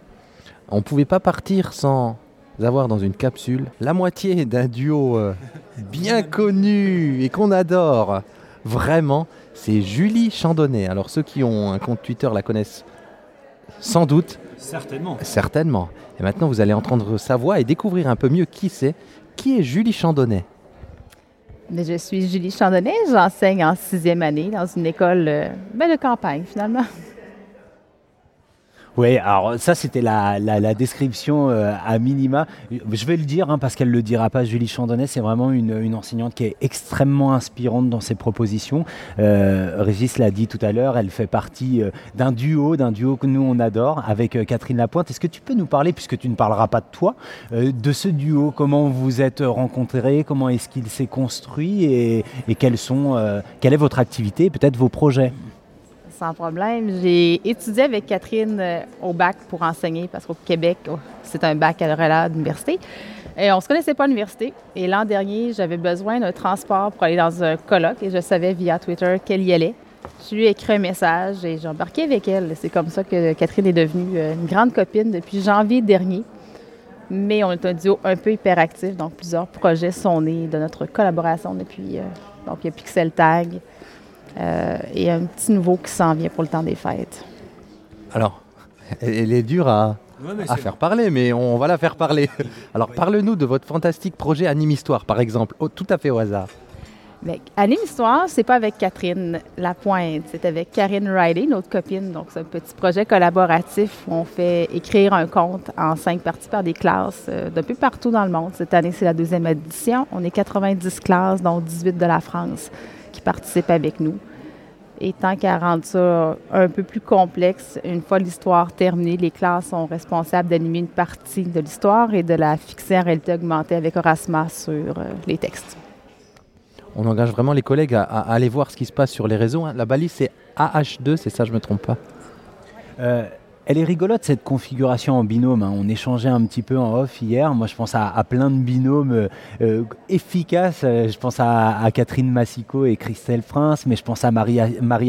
On ne pouvait pas partir sans avoir dans une capsule la moitié d'un duo euh, bien connu et qu'on adore. Vraiment, c'est Julie Chandonnet. Alors ceux qui ont un compte Twitter la connaissent sans doute. Certainement. Certainement. Et maintenant, vous allez entendre sa voix et découvrir un peu mieux qui c'est. Qui est Julie Chandonnet? Je suis Julie Chandonnet, j'enseigne en sixième année dans une école euh, ben, de campagne finalement. Oui, alors ça c'était la, description euh, à minima. Je vais le dire hein, parce qu'elle ne le dira pas, Julie Chandonnet, c'est vraiment une, enseignante qui est extrêmement inspirante dans ses propositions. Euh, Régis l'a dit tout à l'heure, elle fait partie euh, d'un duo, d'un duo que nous on adore avec Catherine Lapointe. Est-ce que tu peux nous parler, puisque tu ne parleras pas de toi, de ce duo, comment vous êtes rencontrés, comment est-ce qu'il s'est construit? Et, quels sont, quelle est votre activité peut-être vos projets? Sans problème. J'ai étudié avec Catherine euh, au bac pour enseigner parce qu'au Québec, oh, c'est un baccalauréat d'université. Et on ne se connaissait pas à l'université. Et l'an dernier, j'avais besoin d'un transport pour aller dans un colloque et je savais via Twitter qu'elle y allait. Je lui ai écrit un message et j'ai embarqué avec elle. C'est comme ça que Catherine est devenue euh, une grande copine depuis janvier dernier. Mais on est un duo un peu hyperactif, donc plusieurs projets sont nés de notre collaboration depuis. donc, il y a Pixel Tag et un petit nouveau qui s'en vient pour le temps des fêtes. Alors, elle est dure à, à faire parler, mais on va la faire parler. Alors, parle-nous de votre fantastique projet Anime Histoire, par exemple, tout à fait au hasard. Mais Anime Histoire, c'est pas avec Catherine Lapointe, c'est avec Karine Riley, notre copine. Donc, c'est un petit projet collaboratif où on fait écrire un conte en cinq parties par des classes euh, d'un peu partout dans le monde. Cette année, c'est la deuxième édition. On est 90 classes, dont 18 de la France, participent avec nous. Et tant qu'à rendre ça un peu plus complexe, une fois l'histoire terminée, les classes sont responsables d'animer une partie de l'histoire et de la fixer en réalité augmentée avec Orasma sur euh, les textes. On engage vraiment les collègues à, aller voir ce qui se passe sur les réseaux. Hein. La balise, c'est AH2, c'est ça, je ne me trompe pas? Euh, elle est rigolote cette configuration en binôme. Hein. On échangeait un petit peu en off hier. Moi, je pense à, plein de binômes euh, euh, efficaces. Euh, je pense à, Catherine Massico et Christelle France, mais je pense à Marie,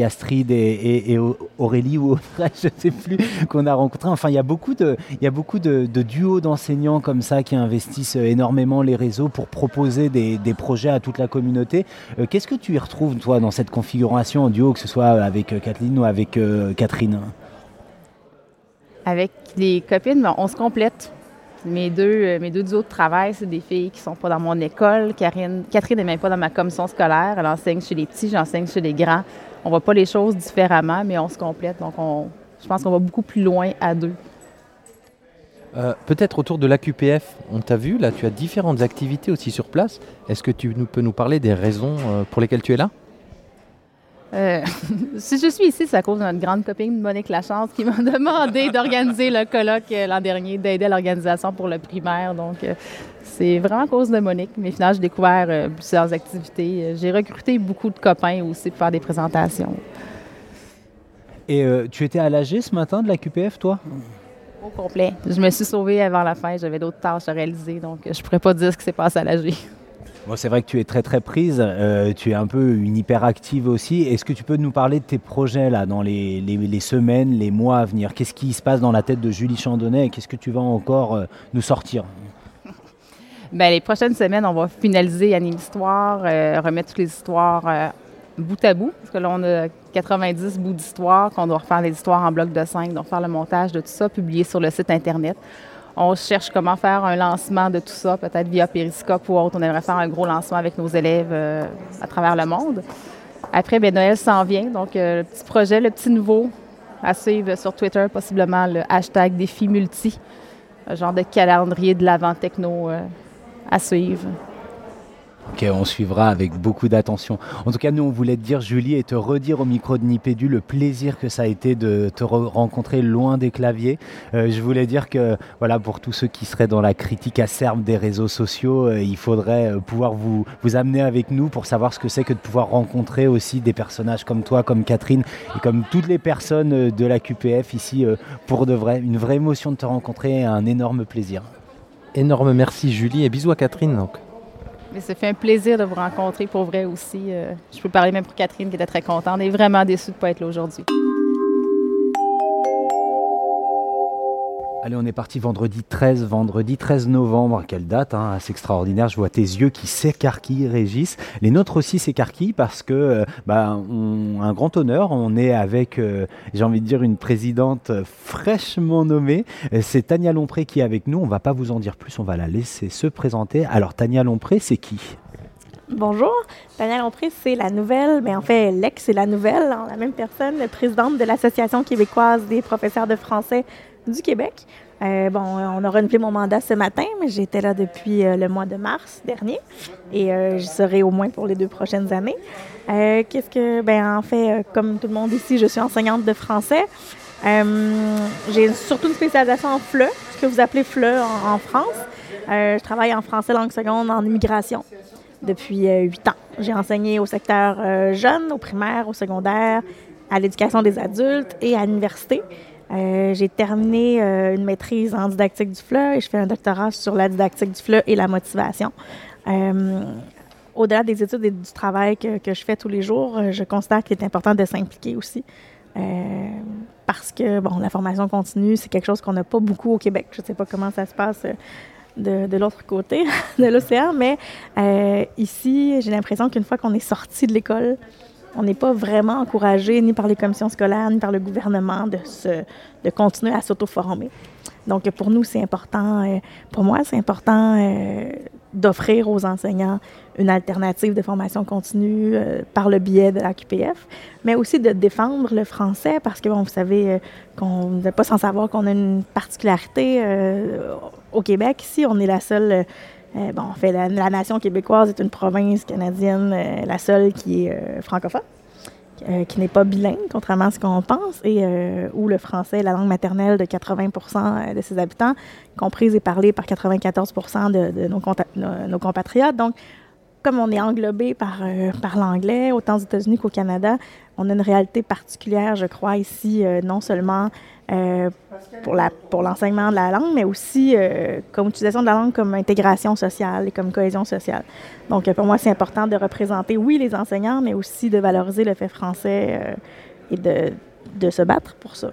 Astrid et, Aurélie ou Audrey, je ne sais plus, qu'on a rencontré. Enfin, il y a beaucoup de, il y a beaucoup de, duos d'enseignants comme ça qui investissent énormément les réseaux pour proposer des, des projets à toute la communauté. Qu'est-ce que tu y retrouves, toi, dans cette configuration en duo, que ce soit avec Kathleen ou avec Catherine? Avec les copines, ben, on se complète. Mes deux, euh, mes deux duos de travail, c'est des filles qui sont pas dans mon école. Catherine n'est même pas dans ma commission scolaire. Elle enseigne chez les petits, j'enseigne chez les grands. On voit pas les choses différemment, mais on se complète. Donc, on, je pense qu'on va beaucoup plus loin à deux. Euh, peut-être autour de l'AQPF, on t'a vu, là tu as différentes activités aussi sur place. Est-ce que tu peux nous parler des raisons euh, pour lesquelles tu es là? Euh, si je suis ici, c'est à cause de notre grande copine Monique Lachance qui m'a demandé d'organiser le colloque euh, l'an dernier, d'aider à l'organisation pour le primaire. Donc, euh, c'est vraiment à cause de Monique. Mais finalement, j'ai découvert plusieurs activités. J'ai recruté beaucoup de copains aussi pour faire des présentations. Et tu étais à l'AG ce matin de la QPF, toi? Au complet. Je me suis sauvée avant la fin. J'avais d'autres tâches à réaliser, donc je ne pourrais pas dire ce qui s'est passé à l'AG c'est vrai que tu es très très prise, euh, tu es un peu une hyperactive aussi. Est-ce que tu peux nous parler de tes projets là dans les, semaines, les mois à venir? Qu'est-ce qui se passe dans la tête de Julie Chandonnet et qu'est-ce que tu vas encore euh, nous sortir? Bien, les prochaines semaines, on va finaliser Anime Histoire, euh, remettre toutes les histoires bout à bout, parce que là, on a 90 bouts d'histoire, qu'on doit refaire les histoires en bloc de 5, donc faire le montage de tout ça, publier sur le site Internet. On cherche comment faire un lancement de tout ça, peut-être via Periscope ou autre. On aimerait faire un gros lancement avec nos élèves euh, à travers le monde. Après, bien, Noël s'en vient. Donc, euh, le petit projet, le petit nouveau à suivre sur Twitter, possiblement le hashtag défi multi, un genre de calendrier de l'avant techno euh, à suivre. On suivra avec beaucoup d'attention. En tout cas, nous, on voulait te dire, Julie, et te redire au micro de Nipédu le plaisir que ça a été de te rencontrer loin des claviers. Euh, je voulais dire que, voilà, pour tous ceux qui seraient dans la critique acerbe des réseaux sociaux, euh, il faudrait euh, pouvoir vous, amener avec nous pour savoir ce que c'est que de pouvoir rencontrer aussi des personnages comme toi, comme Catherine, et comme toutes les personnes de la QPF ici, pour de vrai. Une vraie émotion de te rencontrer un énorme plaisir. Énorme merci, Julie, et bisous à Catherine. Mais ça fait un plaisir de vous rencontrer pour vrai aussi. Euh, je peux parler même pour Catherine qui était très contente et vraiment déçue de ne pas être là aujourd'hui. Allez, on est parti vendredi 13, vendredi 13 novembre. Quelle date, hein, assez extraordinaire. Je vois tes yeux qui s'écarquillent, Régis. Les nôtres aussi s'écarquillent parce que, euh, bah, un grand honneur. On est avec, euh, j'ai envie de dire, une présidente fraîchement nommée. C'est Tania Lompré qui est avec nous. On va pas vous en dire plus. On va la laisser se présenter. Alors, Tania Lompré, c'est qui? Bonjour, Tania Lompré, c'est la nouvelle, mais en fait, l'ex, c'est la nouvelle, hein, la même personne, présidente de l'Association québécoise des professeurs de français du Québec. Euh, bon, on a renouvelé mon mandat ce matin, mais j'étais là depuis euh, le mois de mars dernier et euh, je serai au moins pour les deux prochaines années. Qu'est-ce que, ben en fait, comme tout le monde ici, je suis enseignante de français. J'ai surtout une spécialisation en FLE, ce que vous appelez FLE en, en France. je travaille en français langue seconde en immigration depuis huit ans. J'ai enseigné au secteur jeune, au primaire, au secondaire, à l'éducation des adultes et à l'université. Euh, j'ai terminé euh, une maîtrise en didactique du FLE et je fais un doctorat sur la didactique du FLE et la motivation. Euh, au-delà des études et du travail que, je fais tous les jours, je constate qu'il est important de s'impliquer aussi parce que, bon, la formation continue, c'est quelque chose qu'on n'a pas beaucoup au Québec. Je ne sais pas comment ça se passe de l'autre côté de l'océan, mais ici, j'ai l'impression qu'une fois qu'on est sorti de l'école, on n'est pas vraiment encouragé ni par les commissions scolaires ni par le gouvernement de, se, de continuer à s'auto-former. Donc, pour nous, c'est important, euh, pour moi, c'est important euh, d'offrir aux enseignants une alternative de formation continue euh, par le biais de la QPF, mais aussi de défendre le français parce que, bon, vous savez qu'on n'est pas sans savoir qu'on a une particularité au Québec. Ici, on est la seule. Bon, en fait, la, nation québécoise est une province canadienne, la seule qui est francophone. Euh, qui n'est pas bilingue, contrairement à ce qu'on pense, et euh, où le français est la langue maternelle de 80% euh, de ses habitants, comprise et parlée par 94 de, de nos, compatriotes. Donc, comme on est englobé par l'anglais, autant aux États-Unis qu'au Canada, on a une réalité particulière, je crois, ici, non seulement euh, pour, l'enseignement de la langue, mais aussi euh, comme utilisation de la langue comme intégration sociale et comme cohésion sociale. Donc, pour moi, c'est important de représenter, oui, les enseignants, mais aussi de valoriser le fait français euh, et de se battre pour ça.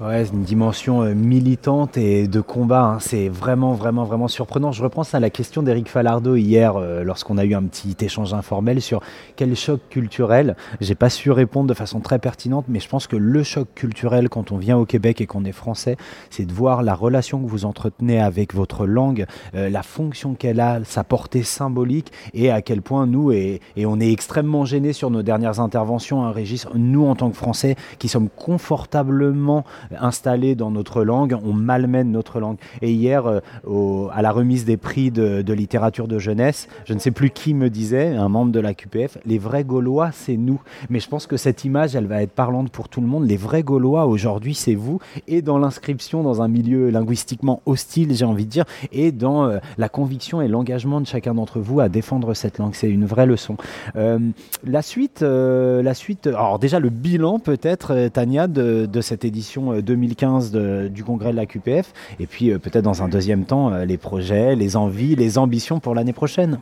Ouais, une dimension euh, militante et de combat. Hein. C'est vraiment, vraiment, vraiment surprenant. Je reprends à la question d'Éric Falardeau hier, euh, lorsqu'on a eu un petit échange informel sur quel choc culturel. J'ai pas su répondre de façon très pertinente, mais je pense que le choc culturel quand on vient au Québec et qu'on est français, c'est de voir la relation que vous entretenez avec votre langue, euh, la fonction qu'elle a, sa portée symbolique et à quel point nous, et, et on est extrêmement gênés sur nos dernières interventions, hein, Régis, nous en tant que Français qui sommes confortablement installé dans notre langue, on malmène notre langue. Et hier, euh, à la remise des prix de, littérature de jeunesse, je ne sais plus qui me disait, un membre de la QPF, les vrais Gaulois, c'est nous. Mais je pense que cette image, elle va être parlante pour tout le monde. Les vrais Gaulois, aujourd'hui, c'est vous. Et dans l'inscription dans un milieu linguistiquement hostile, j'ai envie de dire, et dans euh, la conviction et l'engagement de chacun d'entre vous à défendre cette langue. C'est une vraie leçon. Euh, la suite, la suite, alors déjà le bilan peut-être, Tania, de cette édition 2015 du congrès de la QPF, et puis euh, peut-être dans un deuxième temps, euh, les projets, les envies, les ambitions pour l'année prochaine.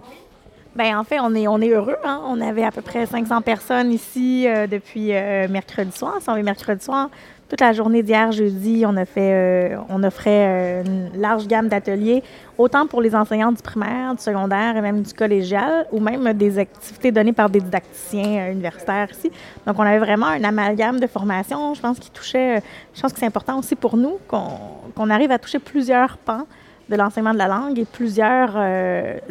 Bien, en fait, on est, on est heureux. Hein. On avait à peu près 500 personnes ici euh, depuis mercredi soir. On est mercredi soir. Toute la journée d'hier, jeudi, on a fait, on offrait une large gamme d'ateliers, autant pour les enseignants du primaire, du secondaire et même du collégial, ou même des activités données par des didacticiens universitaires ici. Donc, on avait vraiment un amalgame de formation, je pense, qui touchait. Je pense que c'est important aussi pour nous qu'on arrive à toucher plusieurs pans de l'enseignement de la langue et plusieurs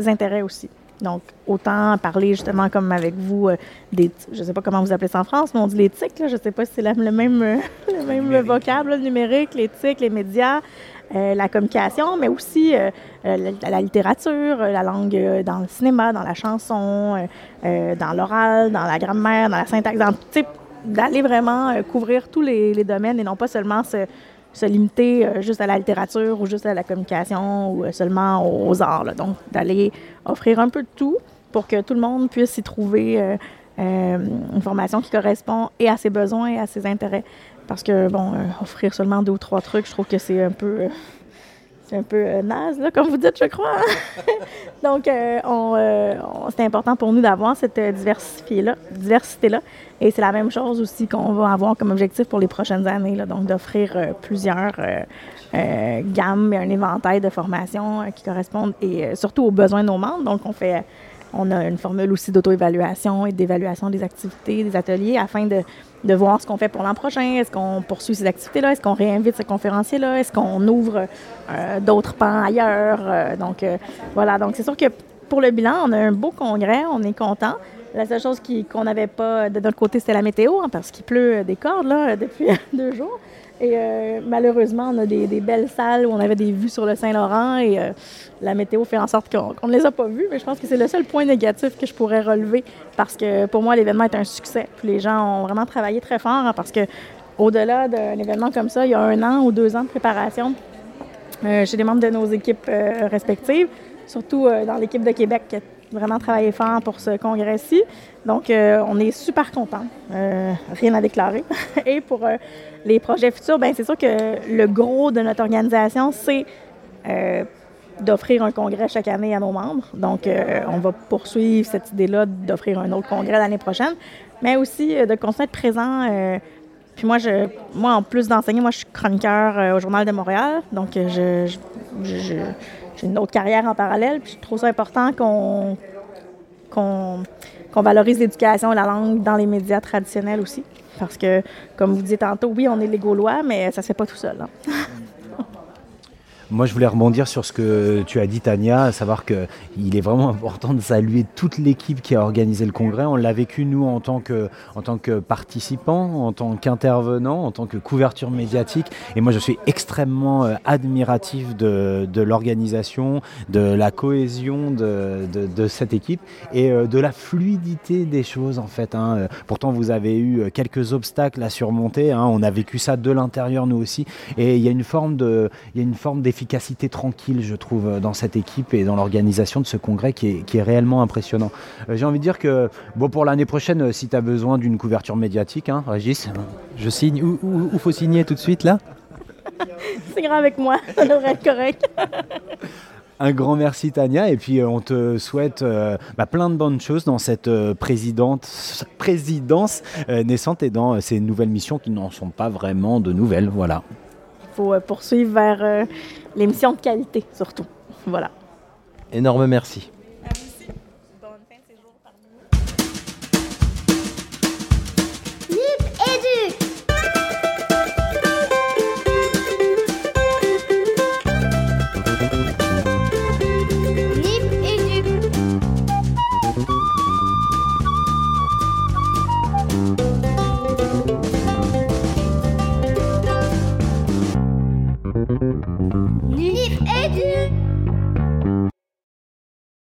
intérêts aussi. Donc, autant parler justement comme avec vous euh, des, je ne sais pas comment vous appelez ça en France, mais on dit l'éthique, je ne sais pas si c'est le même, euh, le même vocable, le numérique, l'éthique, les médias, euh, la communication, mais aussi la, littérature, la langue dans le cinéma, dans la chanson, dans l'oral, dans la grammaire, dans la syntaxe, dans, d'aller vraiment couvrir tous les, les, domaines et non pas seulement se se limiter euh, juste à la littérature ou juste à la communication ou euh, seulement aux arts. Donc, d'aller offrir un peu de tout pour que tout le monde puisse y trouver euh, une formation qui correspond et à ses besoins et à ses intérêts. Parce que, bon, offrir seulement deux ou trois trucs, je trouve que c'est un peu c'est un peu naze, là, comme vous dites, je crois. Donc, on, c'est important pour nous d'avoir cette diversité-là. Diversité -là. Et c'est la même chose aussi qu'on va avoir comme objectif pour les prochaines années, là, donc d'offrir euh, plusieurs euh, euh, gammes et un éventail de formations qui correspondent et surtout aux besoins de nos membres. Donc, on fait on a une formule aussi d'auto-évaluation et d'évaluation des activités, des ateliers, afin de, de voir ce qu'on fait pour l'an prochain. Est-ce qu'on poursuit ces activités-là? Est-ce qu'on réinvite ces conférenciers-là? Est-ce qu'on ouvre d'autres pans ailleurs? donc, voilà. Donc, c'est sûr que pour le bilan, on a un beau congrès. On est content. La seule chose qu'on n'avait pas de notre côté, c'était la météo, hein, parce qu'il pleut des cordes là, depuis deux jours. Et euh, malheureusement, on a des, belles salles où on avait des vues sur le Saint-Laurent et euh, la météo fait en sorte qu'on ne les a pas vues. Mais je pense que c'est le seul point négatif que je pourrais relever parce que pour moi, l'événement est un succès. Puis les gens ont vraiment travaillé très fort hein, parce que au-delà d'un événement comme ça, il y a un an ou deux ans de préparation euh, chez des membres de nos équipes respectives, surtout dans l'équipe de Québec vraiment travaillé fort pour ce congrès-ci. Donc, euh, on est super contents. Euh, rien à déclarer. Et pour euh, les projets futurs, ben c'est sûr que le gros de notre organisation, c'est d'offrir un congrès chaque année à nos membres. Donc, on va poursuivre cette idée-là d'offrir un autre congrès l'année prochaine. mais aussi de continuer à être présent. puis moi, je, moi, en plus d'enseigner, moi, je suis chroniqueur au Journal de Montréal. Donc, je, j'ai une autre carrière en parallèle. Puis je trouve ça important qu'on qu'on valorise l'éducation la langue dans les médias traditionnels aussi. Parce que, comme vous disiez tantôt, oui, on est les Gaulois, mais ça ne se fait pas tout seul. Hein. Moi, je voulais rebondir sur ce que tu as dit, Tania, à savoir qu'il est vraiment important de saluer toute l'équipe qui a organisé le congrès. On l'a vécu, nous, en tant que, en tant que participants, en tant qu'intervenants, en tant que couverture médiatique. Et moi, je suis extrêmement euh, admiratif de, de l'organisation, de la cohésion de, de, cette équipe et euh, de la fluidité des choses, en fait. Hein. Pourtant, vous avez eu quelques obstacles à surmonter. Hein. On a vécu ça de l'intérieur, nous aussi. Et il y a une forme de, efficacité tranquille, je trouve, euh, dans cette équipe et dans l'organisation de ce congrès qui est, qui est réellement impressionnant. Euh, j'ai envie de dire que bon, pour l'année prochaine, euh, si tu as besoin d'une couverture médiatique, hein, Régis, je signe. Où, il faut signer tout de suite là? C'est grave avec moi, ça devrait être correct. Un grand merci Tania et puis on te souhaite bah, plein de bonnes choses dans cette présidente, présidence naissante et dans ces nouvelles missions qui n'en sont pas vraiment de nouvelles. Voilà. Il faut euh, poursuivre vers euh, l'émission de qualité, surtout. Voilà. Énorme merci. Bonne fin de séjour parmi nous.